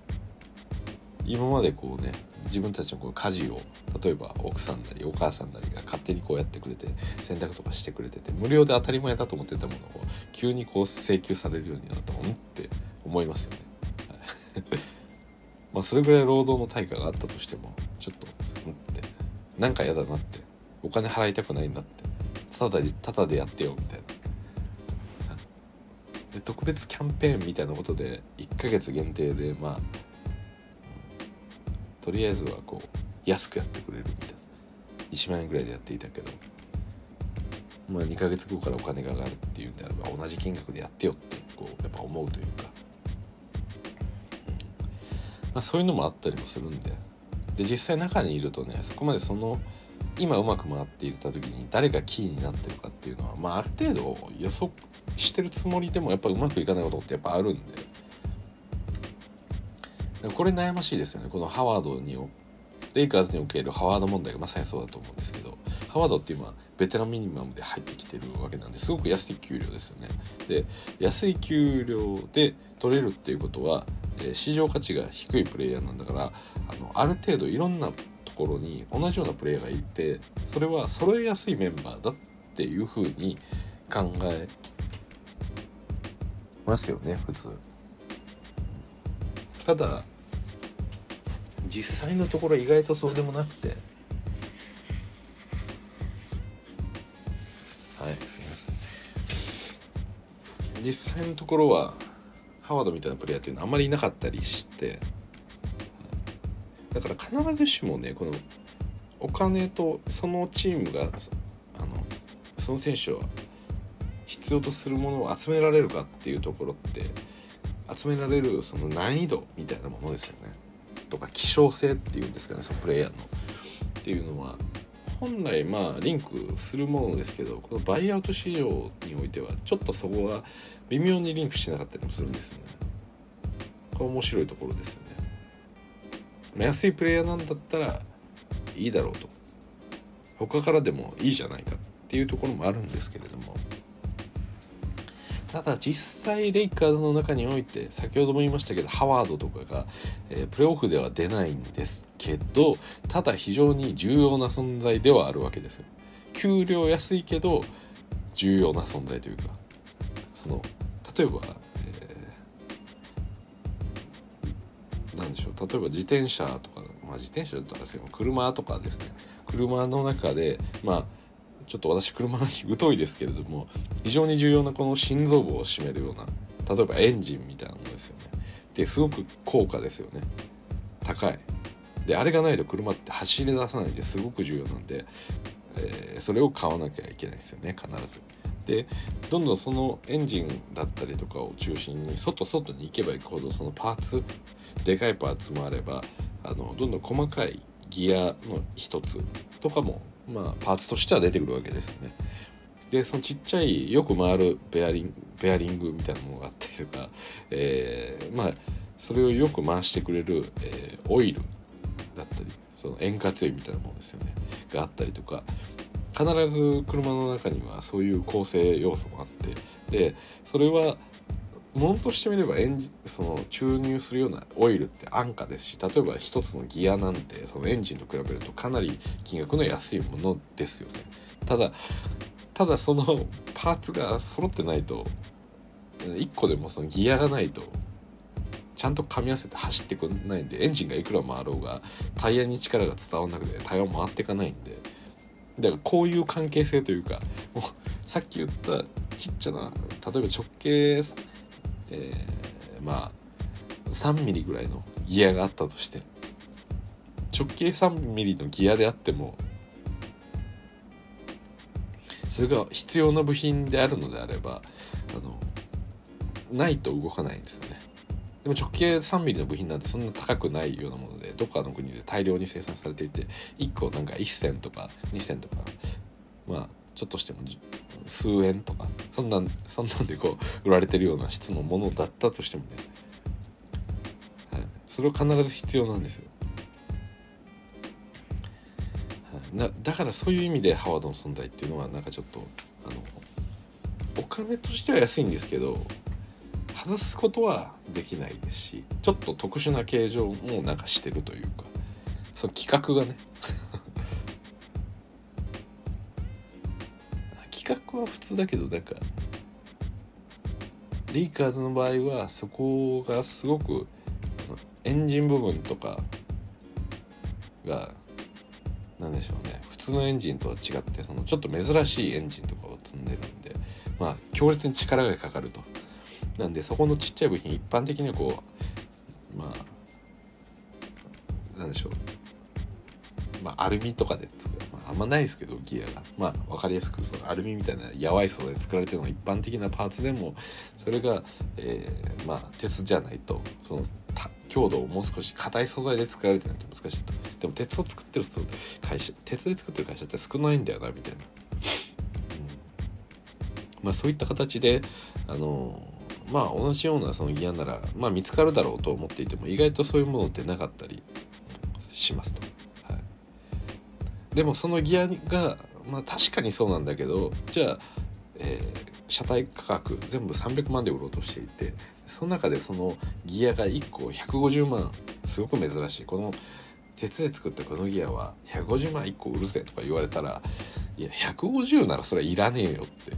[LAUGHS] 今までこうね自分たちのこう家事を例えば奥さんなりお母さんなりが勝手にこうやってくれて洗濯とかしてくれてて無料で当たり前だと思ってたものを急にこう請求されるようになったもんって思いますよね。[LAUGHS] まあそれぐらい労働の対価があったとしてもちょっと思って。なんか嫌だなって。お金払いたくないんだって。ただでただでやってよみたいな。で特別キャンペーンみたいなことで1ヶ月限定でまあ、とりあえずはこう安くやってくれるみたいな。1万円ぐらいでやっていたけど。まあ2ヶ月後からお金が上がるっていうんであれば同じ金額でやってよってこうやっぱ思うというか。まあ、そういうのもあったりもするんで。で実際中にいるとねそこまでその今うまく回っていた時に誰がキーになってるかっていうのは、まあ、ある程度予測してるつもりでもやっぱうまくいかないことってやっぱあるんで。これ悩ましいですよね。このハワードにレイカーズにおけるハワード問題がまさにそうだと思うんですけどハワードって今ベテランミニマムで入ってきてるわけなんですごく安い給料ですよね。で安い給料で取れるっていうことは、え市場価値が低いプレイヤーなんだからあのある程度いろんなところに同じようなプレイヤーがいてそれは揃えやすいメンバーだっていうふうに考えますよね普通。ただ実際のところ意外とそうでもなくて。はいすみません。実際のところはハワードみたいなプレイヤーっていうのはあんまりいなかったりしてだから必ずしもねこのお金とそのチームがあのその選手は必要とするものを集められるかっていうところって集められるその難易度みたいなものですよね。とか希少性っていうんですかねそのプレイヤーの。っていうのは本来まあリンクするものですけどこのバイアウト市場においてはちょっとそこが微妙にリンクしてなかったりもするんですよね。これ面白いところですよね、安いプレイヤーなんだったらいいだろうと。他からでもいいじゃないかっていうところもあるんですけれども。ただ実際レイカーズの中において先ほども言いましたけどハワードとかが、えー、プレーオフでは出ないんですけどただ非常に重要な存在ではあるわけですよ。給料安いけど重要な存在というかその例えば、えー、なんでしょう。例えば自転車とか、まあ、自転車だったらですけど車とかですね。車の中でまあちょっと私車に疎いですけれども非常に重要なこの心臓部を占めるような例えばエンジンみたいなものですよね。ですごく高価ですよね。高い。であれがないと車って走り出さないですごく重要なんで、えー、それを買わなきゃいけないですよね必ず。でどんどんそのエンジンだったりとかを中心に外外に行けば行くほどそのパーツでかいパーツもあればあのどんどん細かいギアの一つとかもまあ、パーツとしては出てくるわけですよね。でそのちっちゃいよく回るベアリンベアリングみたいなものがあったりとか、えー、まあそれをよく回してくれる、えー、オイルだったりその円滑油みたいなものですよねがあったりとか必ず車の中にはそういう構成要素もあってでそれはものとしてみればエンジその注入するようなオイルって安価ですし例えば一つのギアなんてそのエンジンと比べるとかなり金額の安いものですよね。ただただそのパーツが揃ってないと1個でもそのギアがないとちゃんと噛み合わせて走ってくんないんでエンジンがいくら回ろうがタイヤに力が伝わらなくてタイヤも回っていかないんでだからこういう関係性というかもうさっき言ったちっちゃな例えば直径えー、まあ3ミリぐらいのギアがあったとして直径3ミリのギアであってもそれが必要な部品であるのであればあのないと動かないんですよね。でも直径3ミリの部品なんてそんな高くないようなものどっかの国で大量に生産されていて1個なんか1銭とか2銭とかまあちょっとしても数円とかそんなそんなんでこう売られてるような質のものだったとしてもね、はい、それは必ず必要なんですよ、はい、なだからそういう意味でハワードの存在っていうのはなんかちょっとあのお金としては安いんですけど外すことはできないですしちょっと特殊な形状もなんかしてるというかその企画がね。[LAUGHS] 企画は普通だけどなんかレイカーズの場合はそこがすごくエンジン部分とかが何でしょうね。普通のエンジンとは違ってそのちょっと珍しいエンジンとかを積んでるんでまあ強烈に力がかかると。なんでそこのちっちゃい部品一般的にはこうまあなんでしょう。まあアルミとかで作る。まああんまないですけどギアが。まあ分かりやすくそのアルミみたいなやわい素材で作られてるのが一般的なパーツでもそれが、えー、まあ鉄じゃないとその強度をもう少し硬い素材で作られてないと難しいと。でも鉄を作ってる会社鉄で作ってる会社って少ないんだよなみたいな、うん、まあそういった形であのまあ同じようなそのギアならまあ見つかるだろうと思っていても意外とそういうものってなかったりしますと。はいでもそのギアがまあ確かにそうなんだけどじゃあ、えー、車体価格全部300万で売ろうとしていてその中でそのギアが1個150万すごく珍しいこの鉄で作ったこのギアは150万1個売るぜとか言われたらいや150ならそれはいらねえよって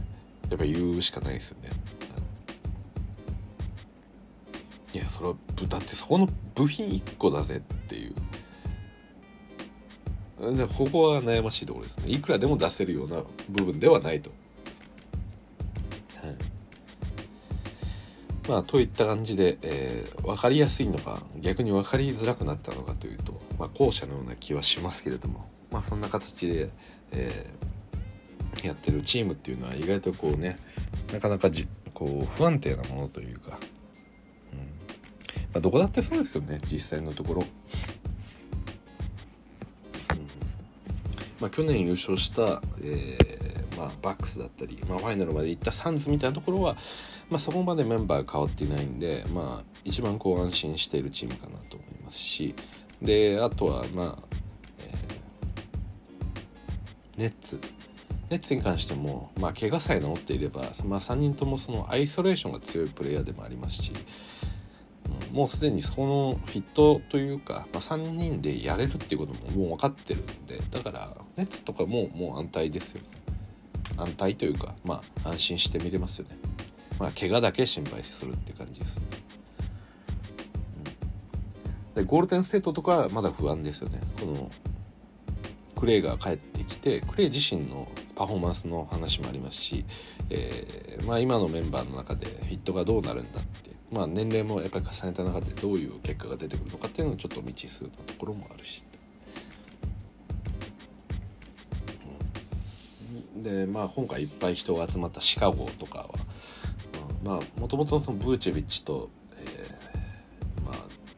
やっぱ言うしかないですよね。いやそれはだってそこの部品1個だぜっていう。ここは悩ましいところですね。いくらでも出せるような部分ではないと。はい、まあといった感じで、えー、分かりやすいのか逆に分かりづらくなったのかというと、まあ、後者のような気はしますけれども、まあ、そんな形で、えー、やってるチームっていうのは意外とこうねなかなかじこう不安定なものというか、まあ、どこだってそうですよね実際のところ。まあ、去年優勝した、えーまあ、バックスだったり、まあ、ファイナルまで行ったサンズみたいなところは、まあ、そこまでメンバー変わっていないんで、まあ、一番こう安心しているチームかなと思いますし。であとはまあ、えー、ネッツ。ネッツに関しても、まあ、怪我さえ治っていれば、まあ、3人ともそのアイソレーションが強いプレイヤーでもありますしもうすでにそのフィットというか、まあ、3人でやれるっていうことももう分かってるんでだからネッツとかももう安泰ですよね。安泰というかまあ安心して見れますよね。まあ怪我だけ心配するって感じですね、うん、でゴールデンステートとかはまだ不安ですよね。このクレイが帰ってきてクレイ自身のパフォーマンスの話もありますし、えーまあ、今のメンバーの中でフィットがどうなるんだってまあ、年齢もやっぱり重ねた中でどういう結果が出てくるのかっていうのをちょっと未知数なところもあるし。でまあ今回いっぱい人が集まったシカゴとかは、まあもともとそのブーチェビッチと、えー、まあ、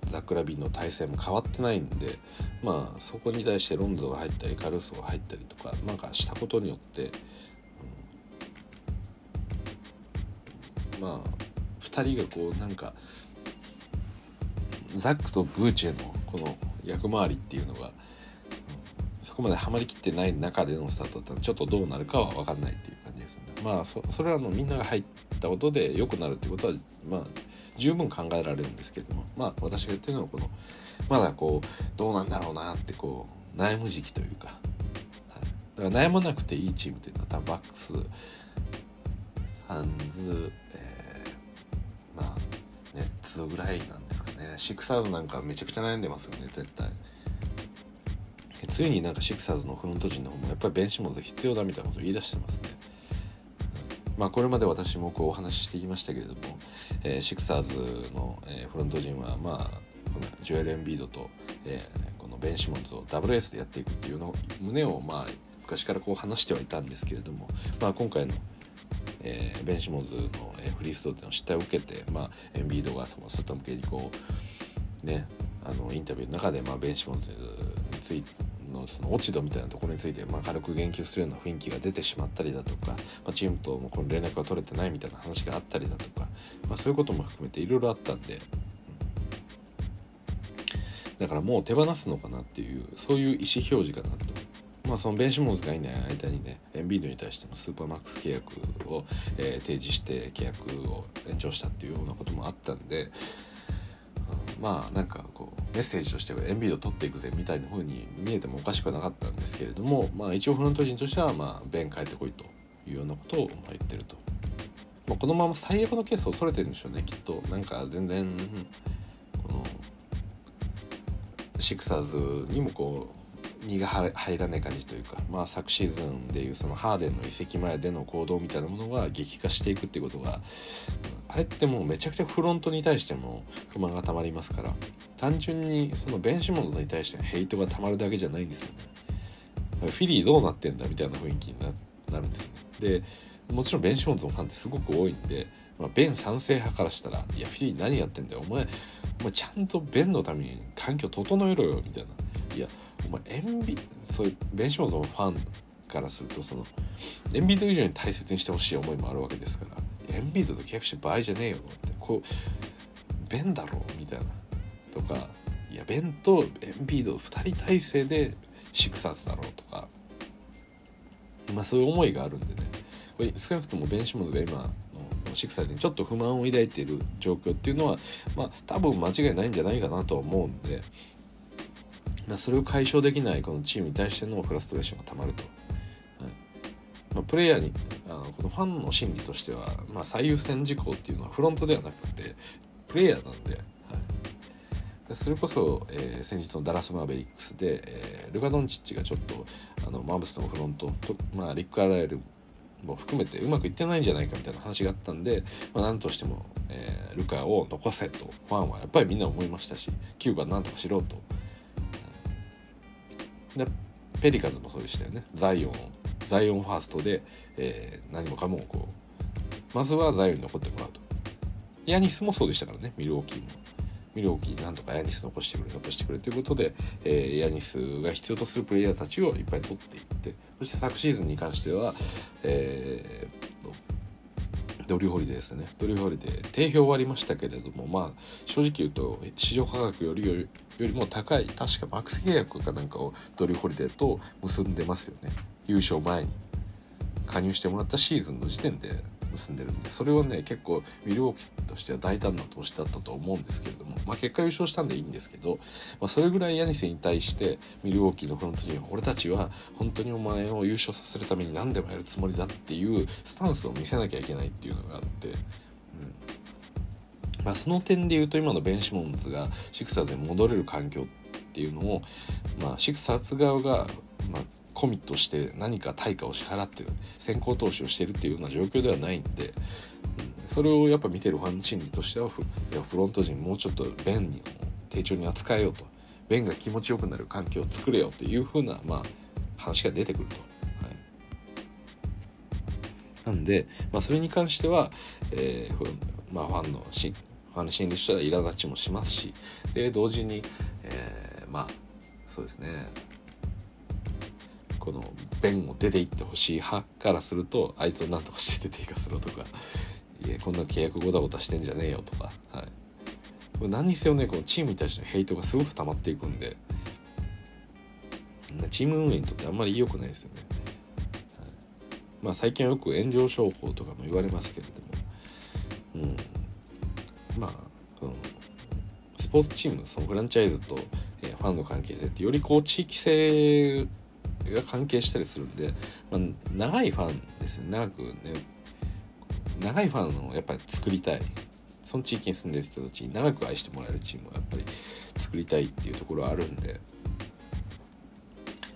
ザクラビンの体制も変わってないんでまあそこに対してロンドが入ったりカルーソが入ったりとかなんかしたことによって、うん、まあ2人がこうなんかザックとブーチェのこの役回りっていうのがそこまではまりきってない中でのスタートだったらちょっとどうなるかは分かんないっていう感じですね。まあそれはのみんなが入ったことで良くなるっていうことはまあ十分考えられるんですけれどもまあ私が言ってるのはこのまだこうどうなんだろうなってこう悩む時期というか、はい、だから悩まなくていいチームっていうのは多分バックスサンズ、えーツぐらいなんですかね。シクサーズなんかめちゃくちゃ悩んでますよね絶対。ついになんかシクサーズのフロント陣の方もやっぱりベンシモンズ必要だみたいなことを言い出してますね、まあこれまで私もこうお話ししてきましたけれども、えー、シクサーズの、えー、フロント陣はまあこのジョエル・エンビードと、えー、このベンシモンズをダブルエースでやっていくっていうのを旨をまあ昔からこう話してはいたんですけれども、まあ、今回のえー、ベンシモンズの、えフリースローっていうのを失態を受けて、まあ、エンビードがその外向けにこうねあのインタビューの中で、まあ、ベンシモンズについてのその落ち度みたいなところについて、まあ、軽く言及するような雰囲気が出てしまったりだとか、まあ、チームともこの連絡が取れてないみたいな話があったりだとか、まあ、そういうことも含めていろいろあったんで、だからもう手放すのかなっていうそういう意思表示かなと。まあ、そのベンシモンズがいない間にねエンビードに対してもスーパーマックス契約を、えー、提示して契約を延長したっていうようなこともあったんで、うん、まあなんかこうメッセージとしてはエンビード取っていくぜみたいな風に見えてもおかしくはなかったんですけれども、まあ、一応フロント陣としては、まあ、ベン帰ってこいというようなことを言ってると。まあ、このまま最悪のケースを恐れてるんでしょうねきっとなんか全然このシクサーズにもこう身が入らない感じというか、まあ、昨シーズンでいうそのハーデンの移籍前での行動みたいなものが激化していくっていうことが、あれってもうめちゃくちゃフロントに対しても不満がたまりますから単純にそのベン・シモンズに対してヘイトがたまるだけじゃないんですよね。フィリーどうなってんだみたいな雰囲気になるんですね。でもちろんベン・シモンズのファンってすごく多いんで、まあ、ベン賛成派からしたら「いやフィリー何やってんだよお前お前ちゃんとベンのために環境整えろよ」みたいな「いやお前エンビそういうベンシモンズのファンからするとそのエンビード以上に大切にしてほしい思いもあるわけですからエンビードと契約して場合じゃねえよってこうベンだろみたいなとかいやベンとエンビード2人体制でシクサーズだろうとかまあ、そういう思いがあるんでね。これ少なくともベンシモンズが今のシクサーにちょっと不満を抱いている状況っていうのは、まあ、多分間違いないんじゃないかなとは思うんで、まあ、それを解消できないこのチームに対してのフラストレーションがたまると。はいまあ、プレイヤーにあのこのファンの心理としては、まあ、最優先事項っていうのはフロントではなくてプレイヤーなんで、はい、それこそ、えー、先日のダラス・マーベリックスで、えー、ルカ・ドンチッチがちょっとあのマブスのフロントと、まあ、リック・カーライルも含めてうまくいってないんじゃないかみたいな話があったんで、まあ、何としても、えー、ルカを残せとファンはやっぱりみんな思いましたし球団なんとかしろと。でペリカンズもそうでしたよね。ザイオン。ザイオンファーストで、えー、何もかもこうまずはザイオンに残ってもらうと。ヤニスもそうでしたからね。ミルウォーキーも。ミルウォーキーなんとかヤニス残してくれ残してくれということで、えー、ヤニスが必要とするプレイヤーたちをいっぱい取っていってそして昨シーズンに関しては、えー、ドリュー・ホリデーですね。ドリュー・ホリデー定評はありましたけれどもまあ正直言うと市場価格よりよりも高い確かマックス契約かなんかをドリュー・ホリデーと結んでますよね。優勝前に加入してもらったシーズンの時点で結んでるんでそれはね結構ミルウォーキーとしては大胆な投資だったと思うんですけれども、まあ、結果優勝したんでいいんですけど、まあ、それぐらいヤニセに対してミルウォーキーのフロント陣は俺たちは本当にお前を優勝させるために何でもやるつもりだっていうスタンスを見せなきゃいけないっていうのがあって。うんまあ、その点で言うと今のベンシモンズがシクサーズに戻れる環境っていうのを、まあ、シクサーズ側がまあ、コミットして何か対価を支払ってる先行投資をしてるっていうような状況ではないんで、うん、それをやっぱ見てるファン心理としてはフフロント陣もうちょっとベンに丁重に扱えようとベンが気持ちよくなる環境を作れよっていうふうな、まあ、話が出てくると。なんで、まあ、それに関しては、えーまあ、ファンのしファンの心理としては苛立ちもしますしで同時に、えー、まあそうですねこのベンを出ていってほしい派からするとあいつを何とかして出ていかせろとか。いやこんな契約ごたごたしてんじゃねえよとか、はい、何にせよねこのチームに対してのヘイトがすごく溜まっていくんで。チーム運営にとってあんまり良くないですよね、はい、まあ最近はよく炎上商法とかも言われますけれども。うん。まあそのスポーツチームそのフランチャイズと、ファンの関係性ってよりこう地域性が関係したりするんで、まあ、長いファンですね。長くね長いファンをやっぱり作りたい。その地域に住んでる人たちに長く愛してもらえるチームをやっぱり作りたいっていうところはあるんで、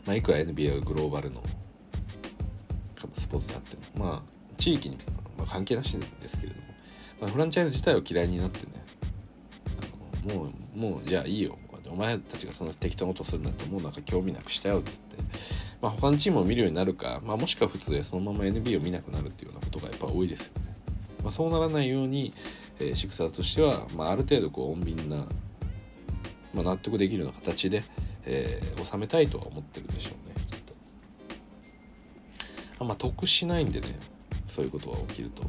まあ、いくら NBA がグローバルのスポーツであってもまあ地域にまあ関係なしですけれども、まあ、フランチャイズ自体を嫌いになってねあのもうもうじゃあいいよ。お前たちがそんな適当なことするなんてもうなんか興味なくしたよっつって、まあ、他のチームを見るようになるか、まあ、もしくは普通でそのまま NBA を見なくなるっていうようなことがやっぱ多いですよね。まあ、そうならないように、えー、シクサーとしては、まあ、ある程度こう穏便な、まあ、納得できるような形で、えー、収めたいとは思ってるでしょうねきっと。あま得しないんでねそういうことが起きると。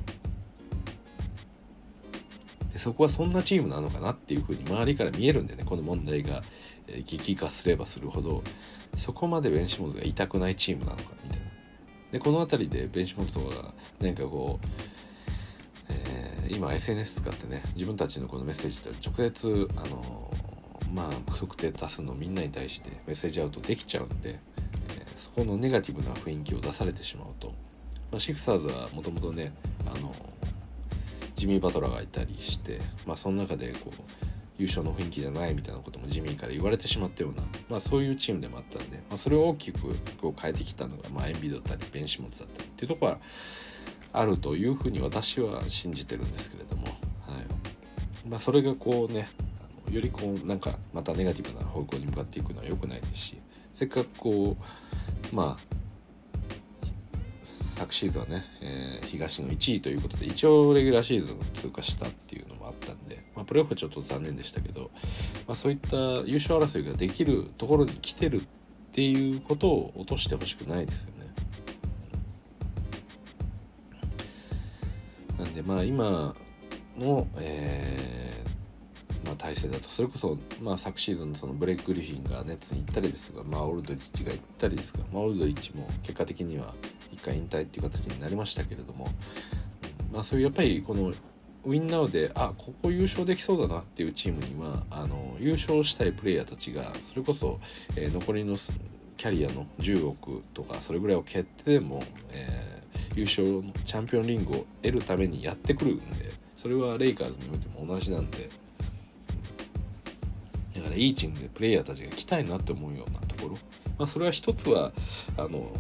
でそこはそんなチームなのかなっていうふうに周りから見えるんでねこの問題が激化すればするほどそこまでベンシモンズが痛くないチームなのかみたいな。でこの辺りでベンシモンズとかが何かこう、えー、今 SNS 使ってね自分たちのこのメッセージって直接あのまあ不特定多数のみんなに対してメッセージアウトできちゃうんで、えー、そこのネガティブな雰囲気を出されてしまうと、まあ、シクサーズはもともとねあのジミー・バトラーがいたりして、まあ、その中でこう優勝の雰囲気じゃないみたいなこともジミーから言われてしまったような、まあ、そういうチームでもあったんで、まあ、それを大きくこう変えてきたのが、まあ、エンビだったりベンシモンズだったりっていうところはあるというふうに私は信じてるんですけれども、はい。まあ、それがこうねあのよりこうなんかまたネガティブな方向に向かっていくのは良くないですしせっかくこうまあ昨シーズンはね、えー、東の1位ということで一応レギュラーシーズン通過したっていうのもあったんで、まあ、プレーオフはちょっと残念でしたけど、まあ、そういった優勝争いができるところに来てるっていうことを落としてほしくないですよね。なんでまあ今の、えーまあ、体制だとそれこそ、まあ、昨シーズンのそのブレイク・グリフィンがネッツに行ったりですが、まあ、オルドリッチが行ったりですが、まあ、オルドリッチも結果的には一回引退っていう形になりましたけれども、まあ、そういうやっぱりこのウィンナウであここ優勝できそうだなっていうチームにはあの優勝したいプレイヤーたちがそれこそ、えー、残りのキャリアの10億とかそれぐらいを決定でも、えー、優勝のチャンピオンリングを得るためにやってくるんでそれはレイカーズにおいても同じなんでだからいいチームでプレイヤーたちが来たいなって思うようなところ、まあ、それは一つはあの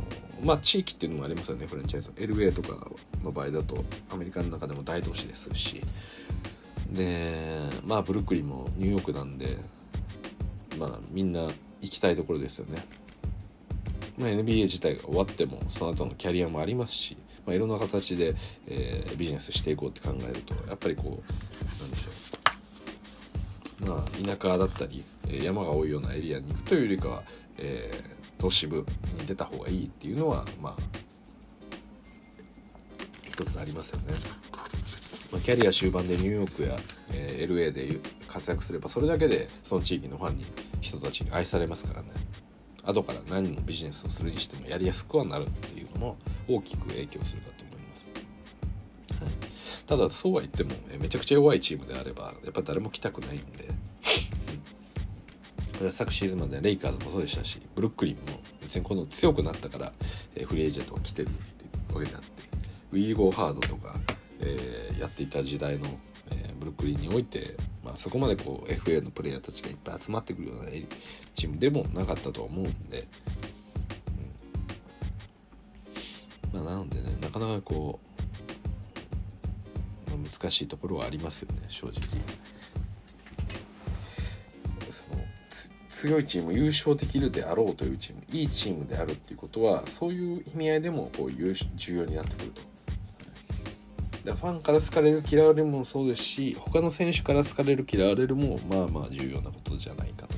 まあ地域っていうのもありますよねフランチャイズ。LA とかの場合だとアメリカの中でも大都市ですし。でまあブルックリンもニューヨークなんでまあみんな行きたいところですよね、まあ、NBA 自体が終わってもその後のキャリアもありますし、まあ、いろんな形で、えー、ビジネスしていこうって考えるとやっぱりこうなんでしょう。まあ田舎だったり山が多いようなエリアに行くというよりかは、えー、都市部に出た方がいいっていうのはまあ一つありますよね。まあ、キャリア終盤でニューヨークや、えー、LA で活躍すればそれだけでその地域のファンに人たちに愛されますからね。後から何のビジネスをするにしてもやりやすくはなるっていうのも大きく影響するかと思います、はい、ただそうは言ってもめちゃくちゃ弱いチームであればやっぱ誰も来たくないんで昨シーズンまでレイカーズもそうでしたしブルックリンも別にこの強くなったから、えフリーエージェントが来てるっていうわけであってウィーゴーハードとか、えー、やっていた時代の、えー、ブルックリンにおいて、まあ、そこまでこう FA のプレイヤーたちがいっぱい集まってくるようなチームでもなかったと思うんで、うん、まあ、なのでねなかなかこう、まあ、難しいところはありますよね正直。強いチーム優勝できるであろうというチームいいチームであるっていうことはそういう意味合いでもこう重要になってくると。だファンから好かれる嫌われるもそうですし他の選手から好かれる嫌われるもまあまあ重要なことじゃないかと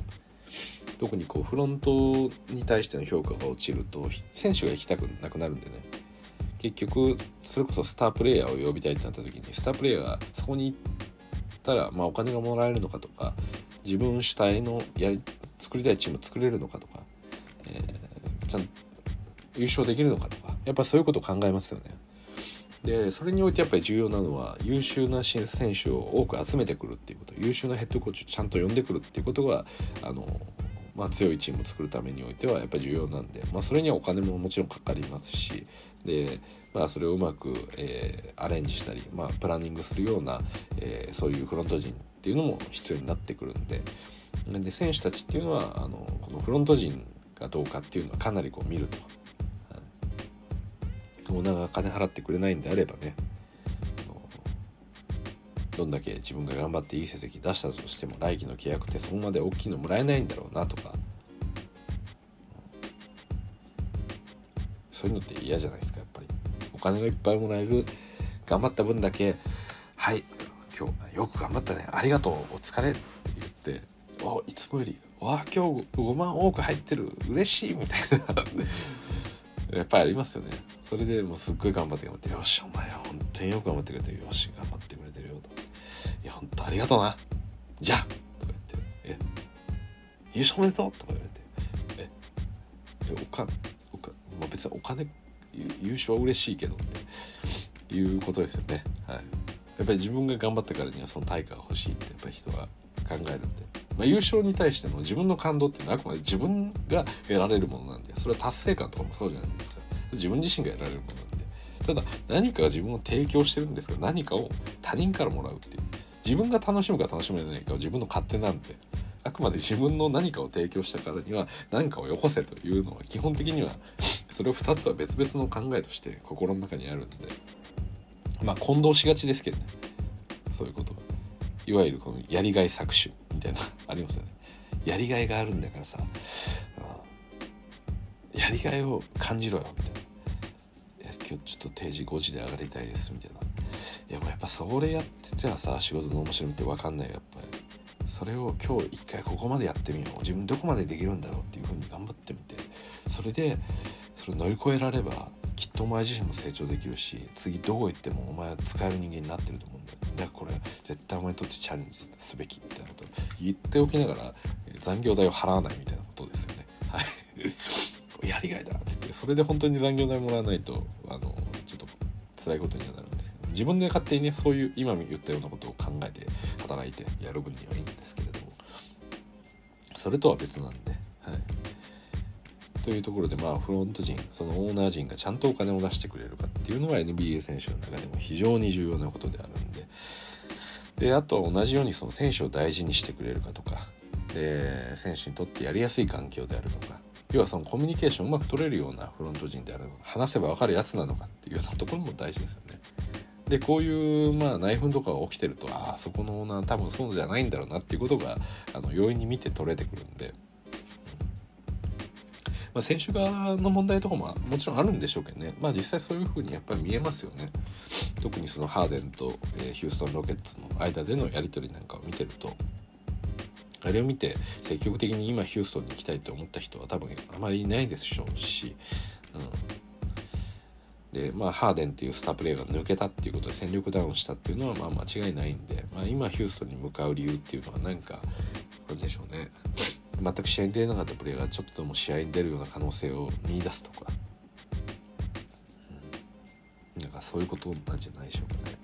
特にこうフロントに対しての評価が落ちると選手が行きたくなくなるんでね結局それこそスタープレイヤーを呼びたいってなった時にスタープレイヤーがそこに行ったら、まあ、お金がもらえるのかとか自分主体のやり作りたいチーム作れるのかとか、えー、ちゃんと優勝できるのかとかやっぱそういうことを考えますよね。でそれにおいてやっぱり重要なのは優秀な選手を多く集めてくるっていうこと。優秀なヘッドコーチをちゃんと呼んでくるっていうことがあの、まあ、強いチームを作るためにおいてはやっぱり重要なんで、まあ、それにはお金ももちろんかかりますし。で、まあ、それをうまく、えー、アレンジしたり、まあ、プランニングするような、えー、そういうフロント陣っていうのも必要になってくるんでで選手たちっていうのはあのこのフロント陣がどうかっていうのはかなりこう見ると。オーナーが金払ってくれないんであればねどんだけ自分が頑張っていい成績出したとしても来季の契約ってそこまで大きいのもらえないんだろうなとか。そういうのって嫌じゃないですかやっぱり。お金がいっぱいもらえる頑張った分だけはい今日よく頑張ったね。ありがとう。お疲れ。って言っておいつもよりわ今日5万多く入ってる。嬉しいみたいな。[LAUGHS] やっぱりありますよね。それでもうすっごい頑張って頑張って「よしお前本当によく頑張ってくれてよし頑張ってくれてるよ」と「いや本当ありがとうな。じゃあ」とか言って「え優勝おめでとう」とか言われて「えお金お金、まあ、別にお金優勝は嬉しいけど」って。いうことですよね。はい。やっぱり自分が頑張ったからにはその対価が欲しいってやっぱり人は考えるんで、まあ、優勝に対しての自分の感動っていうのはあくまで自分が得られるものなんで。それは達成感とかもそうじゃないですか。自分自身が得られるものなんで。ただ何かが自分を提供してるんですが何かを他人からもらうっていう。自分が楽しむか楽しめないかは自分の勝手なんで。あくまで自分の何かを提供したからには何かをよこせというのは基本的にはそれを2つは別々の考えとして心の中にあるんで。まあ混同しがちですけどね。そういうこといわゆるこのやりがい搾取みたいな [LAUGHS] ありますよね。やりがいがあるんだからさ。やりがいを感じろよみたいな。今日ちょっと定時5時で上がりたいですみたいな。いやもうやっぱそれやってじゃあさ仕事の面白みって分かんないよやっぱり。それを今日一回ここまでやってみよう。自分どこまでできるんだろうっていうふうに頑張ってみて。それでそれ乗り越えらればきっとお前自身も成長できるし次どこ行ってもお前は使える人間になってると思うんだよ。だからこれ絶対お前にとってチャレンジすべきみたいなこと言っておきながら残業代を払わないみたいなことですよね。はい。[LAUGHS] やりがいだって言ってそれで本当に残業代もらわないとあのちょっと辛いことにはなるんですけど自分で勝手にねそういう今言ったようなことを考えて働いてやる分にはいいんですけれども。それとは別なんで、はい、というところでまあフロント陣そのオーナー陣がちゃんとお金を出してくれるかっていうのは NBA 選手の中でも非常に重要なことであるんでであとは同じようにその選手を大事にしてくれるかとかで選手にとってやりやすい環境であるとか要はそのコミュニケーションうまく取れるようなフロント陣であるのか話せば分かるやつなのかっていうようなところも大事ですよね。でこういうまあ内紛とかが起きてるとああそこのオーナー多分そうじゃないんだろうなっていうことがあの容易に見て取れてくるんで、まあ、選手側の問題とかももちろんあるんでしょうけどね。まあ実際そういうふうにやっぱり見えますよね。特にそのハーデンと、えー、ヒューストン・ロケッツの間でのやり取りなんかを見てると。あれを見て積極的に今ヒューストンに行きたいと思った人は多分あまりいないでしょうし、うん、でまあハーデンっていうスタープレーが抜けたっていうことで戦力ダウンしたっていうのはまあ間違いないんで、まあ、今ヒューストンに向かう理由っていうのは何か何でしょうね。全く試合に出れなかったプレーがちょっとでも試合に出るような可能性を見いだすとか、うん、なんかそういうことなんじゃないでしょうかね。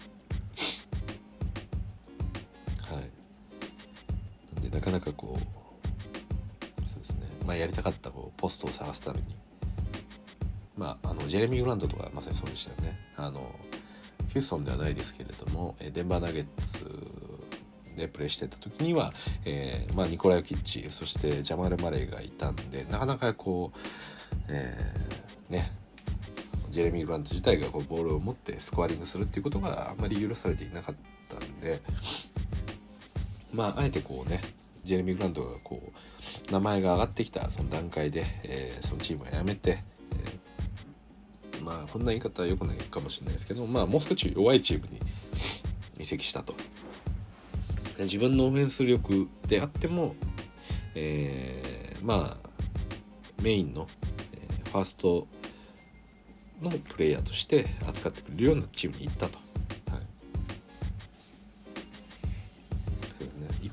はい、なんでなかなかこうそうですね。まあやりたかったこうポストを探すために。まああのジェレミー・グランドとかまさにそうでしたよね。あのヒューストンではないですけれどもデンバーナゲッツでプレーしてた時には、えーまあ、ニコライオ・キッチそしてジャマル・マレーがいたんでなかなかこう、えー、ねジェレミー・グラント自体がこうボールを持ってスコアリングするっていうことがあんまり許されていなかったんでまああえてこうねジェレミー・グラントがこう名前が上がってきたその段階で、えー、そのチームを辞めて、えー、まあこんな言い方は良くないかもしれないですけど、まあ、もう少し弱いチームに [LAUGHS] 移籍したと。自分のオフェンス力であっても、えー、まあメインの、えー、ファーストのプレイヤーとして扱ってくれるようなチームに行ったと。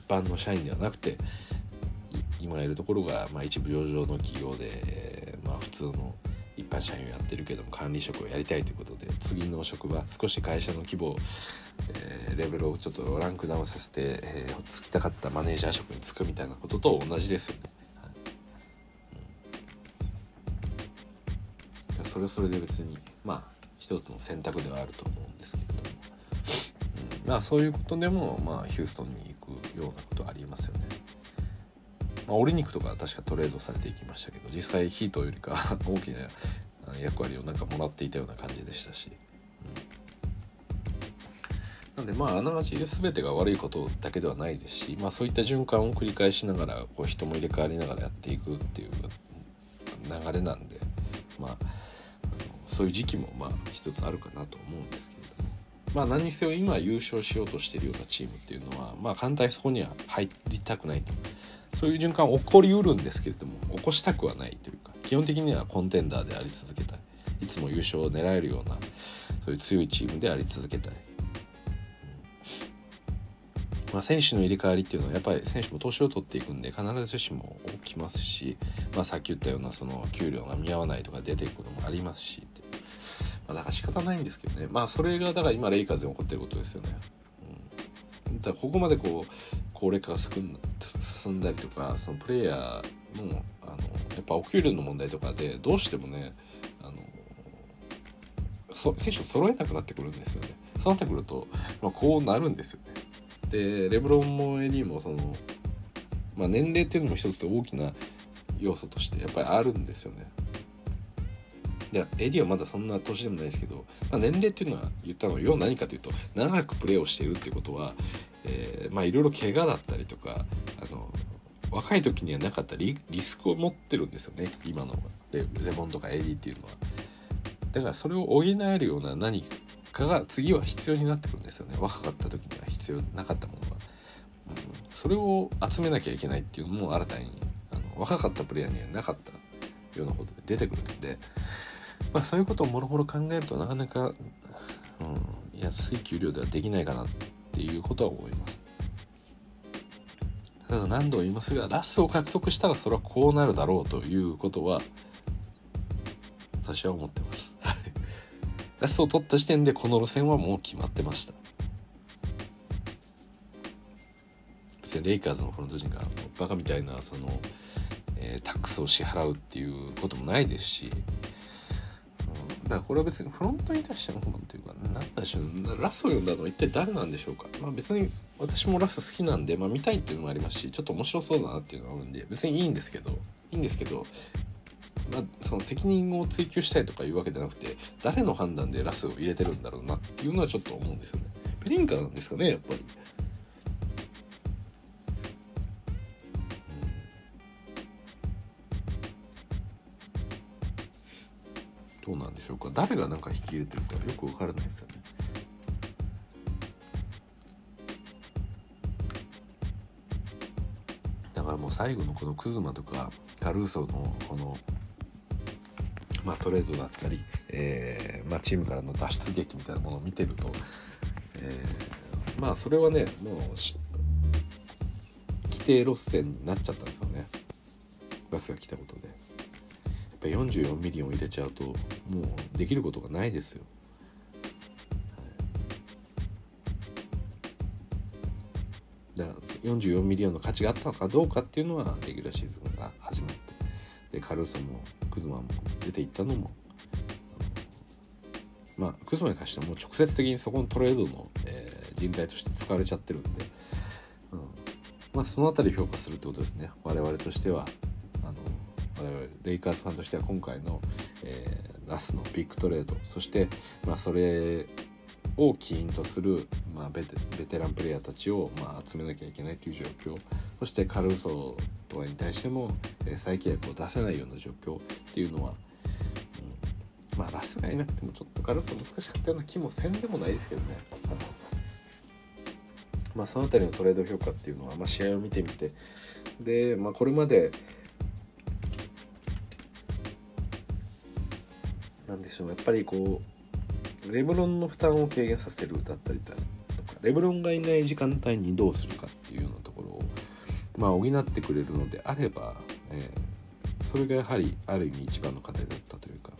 般の社員ではなくて今いるところが、まあ、一部上場の企業で、まあ、普通の一般社員をやってるけども管理職をやりたいということで次の職場少し会社の規模、えー、レベルをちょっとランクダウンさせて、えー、つきたかったマネージャー職に就くみたいなことと同じですよね。はいうん、それはそれで別にまあ一つの選択ではあると思うんですけれども、うん、まあそういうことでも、まあ、ヒューストンに行くようなことありますよね。まあ、オリ肉とか確かトレードされていきましたけど実際ヒートよりか [LAUGHS] 大きな役割をなんかもらっていたような感じでしたし、うん、なんでまああながち全てが悪いことだけではないですし、まあ、そういった循環を繰り返しながらこう人も入れ替わりながらやっていくっていう流れなんでまあそういう時期もまあ一つあるかなと思うんですけどまあ何にせよ今優勝しようとしてるようなチームっていうのはまあ簡単にそこには入りたくないと。そういう循環起こりうるんですけれども起こしたくはないというか基本的にはコンテンダーであり続けたい。いつも優勝を狙えるようなそういう強いチームであり続けたい、まあ、選手の入れ替わりっていうのはやっぱり選手も年を取っていくんで必ずしも起きますし、まあ、さっき言ったようなその給料が見合わないとか出ていくこともありますしまあ、だから仕方ないんですけどね。まあそれがだから今レイカーズに起こってることですよね。だここまでこう高齢化が進んだりとかそのプレイヤーのあのやっぱお給料の問題とかでどうしてもねあのそ選手を揃えなくなってくるんですよね。そうなってくると、まあ、こうなるんですよね。でレブロンも AD もその、まあ、年齢っていうのも一つ大きな要素としてやっぱりあるんですよね。いや AD はまだそんな年でもないですけど、まあ、年齢っていうのは言ったのは要は何かというと長くプレーをしているっていうことは、え、まあいろいろ怪我だったりとかあの若い時にはなかったリスクを持ってるんですよね今のレレモンとかエディっていうのは。だからそれを補えるような何かが次は必要になってくるんですよね若かった時には必要なかったものが。うん、それを集めなきゃいけないっていうのも新たにあの若かったプレイヤーにはなかったようなことで出てくるんでまあ、そういうことをもろもろ考えるとなかなか、うん、安い給料ではできないかなっていうことは思います。ただ何度も言いますがラスを獲得したらそれはこうなるだろうということは私は思ってます。ラスを取った時点でこの路線はもう決まってました。別にレイカーズのフロント陣がバカみたいなその、えー、タックスを支払うっていうこともないですし、だからこれは別にフロントに対しての不満っていうか何でしょうラスを読んだのは一体誰なんでしょうか、まあ、別に私もラス好きなんで、まあ、見たいっていうのもありますしちょっと面白そうだなっていうのがあるんで別にいいんですけどいいんですけどまあ、その責任を追及したいとかいうわけじゃなくて誰の判断でラスを入れてるんだろうなっていうのはちょっと思うんですよね。ペリンカなんですかねやっぱり。どうなんでしょうか誰が何か引き入れてるかよく分からないですよね。だからもう最後のこのクズマとかカルーソのこの、まあ、トレードだったり、えーまあ、チームからの脱出劇みたいなものを見てると、えー、まあそれはねもう規定路線になっちゃったんですよねラスが来たことで。ぱ44 million 入れちゃうともうできることがないですよ。だから44 million の価値があったのかどうかっていうのはレギュラーシーズンが始まってでカルーソもクズマも出ていったのもまあクズマに関してはもう直接的にそこのトレードの、えー、人材として使われちゃってるんで、うん、まあその辺り評価するってことですね。我々としては。レイカーズファンとしては今回の、えー、ラスのビッグトレードそして、まあ、それを起因とする、まあ、ベテベテランプレイヤーたちを、まあ、集めなきゃいけないという状況そしてカルーソとかに対しても、えー、再契約を出せないような状況っていうのは、うん、まあラスがいなくてもちょっとカルーソ難しかったような気もせんでもないですけどね。まあ、その辺りのトレード評価っていうのは、まあ、試合を見てみてで、まあ、これまでしょうやっぱりこうレブロンの負担を軽減させるだったりとかレブロンがいない時間帯にどうするかっていうようなところをまあ補ってくれるのであれば、えー、それがやはりある意味一番の課題だったというか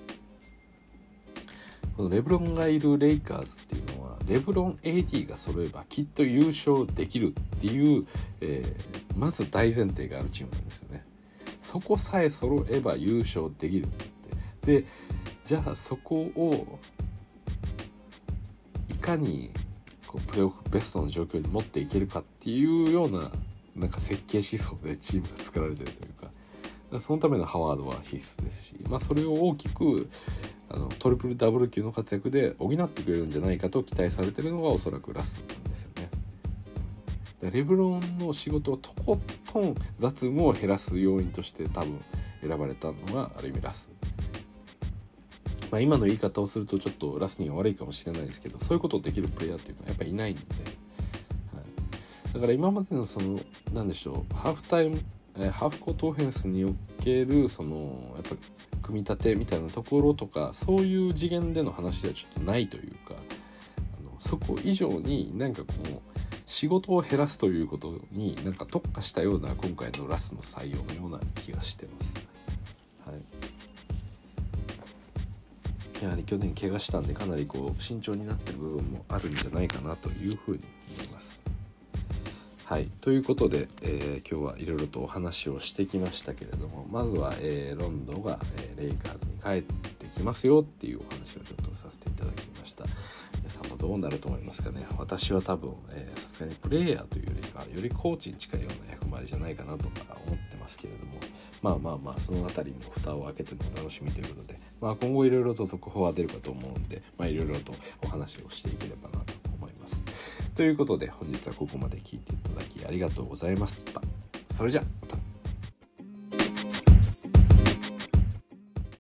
このレブロンがいるレイカーズっていうのはレブロン AD が揃えばきっと優勝できるっていう、えー、まず大前提があるチームなんですよね。そこさえ揃えば優勝できるってでじゃあそこをいかにこうプレーオフベストの状況に持っていけるかっていうようななんか設計思想でチームが作られてるというかそのためのハワードは必須ですし、まあ、それを大きくあのトリプルダブル級の活躍で補ってくれるんじゃないかと期待されてるのがおそらくラスなんですよね。レブロンの仕事をとことん雑務を減らす要因として多分選ばれたのがある意味ラスまあ、今の言い方をするとちょっとラスには悪いかもしれないですけどそういうことをできるプレイヤーっていうのはやっぱりいないんで、はい、だから今までのその何でしょうハーフタイム、え、ハーフコートオフェンスにおけるそのやっぱ組み立てみたいなところとかそういう次元での話ではちょっとないというかあのそこ以上になんかこう仕事を減らすということになんか特化したような今回のラスの採用のような気がしてます。やはり去年怪我したんでかなりこう慎重になってる部分もあるんじゃないかなというふうに思います。はい、ということで、えー、今日はいろいろとお話をしてきましたけれどもまずは、えー、ロンドンが、えー、レイカーズに帰ってきますよっていうお話をちょっとさせていただきました。皆さんもどうなると思いますかね？私は多分さすがにプレイヤーというよりかよりコーチに近いような役割じゃないかなとか思ってますけれどもまあまあまあその辺りも蓋を開けての楽しみということで、まあ、今後いろいろと続報は出るかと思うんでいろいろとお話をしていければなと思います。ということで本日はここまで聞いていただきありがとうございました。それじゃまた。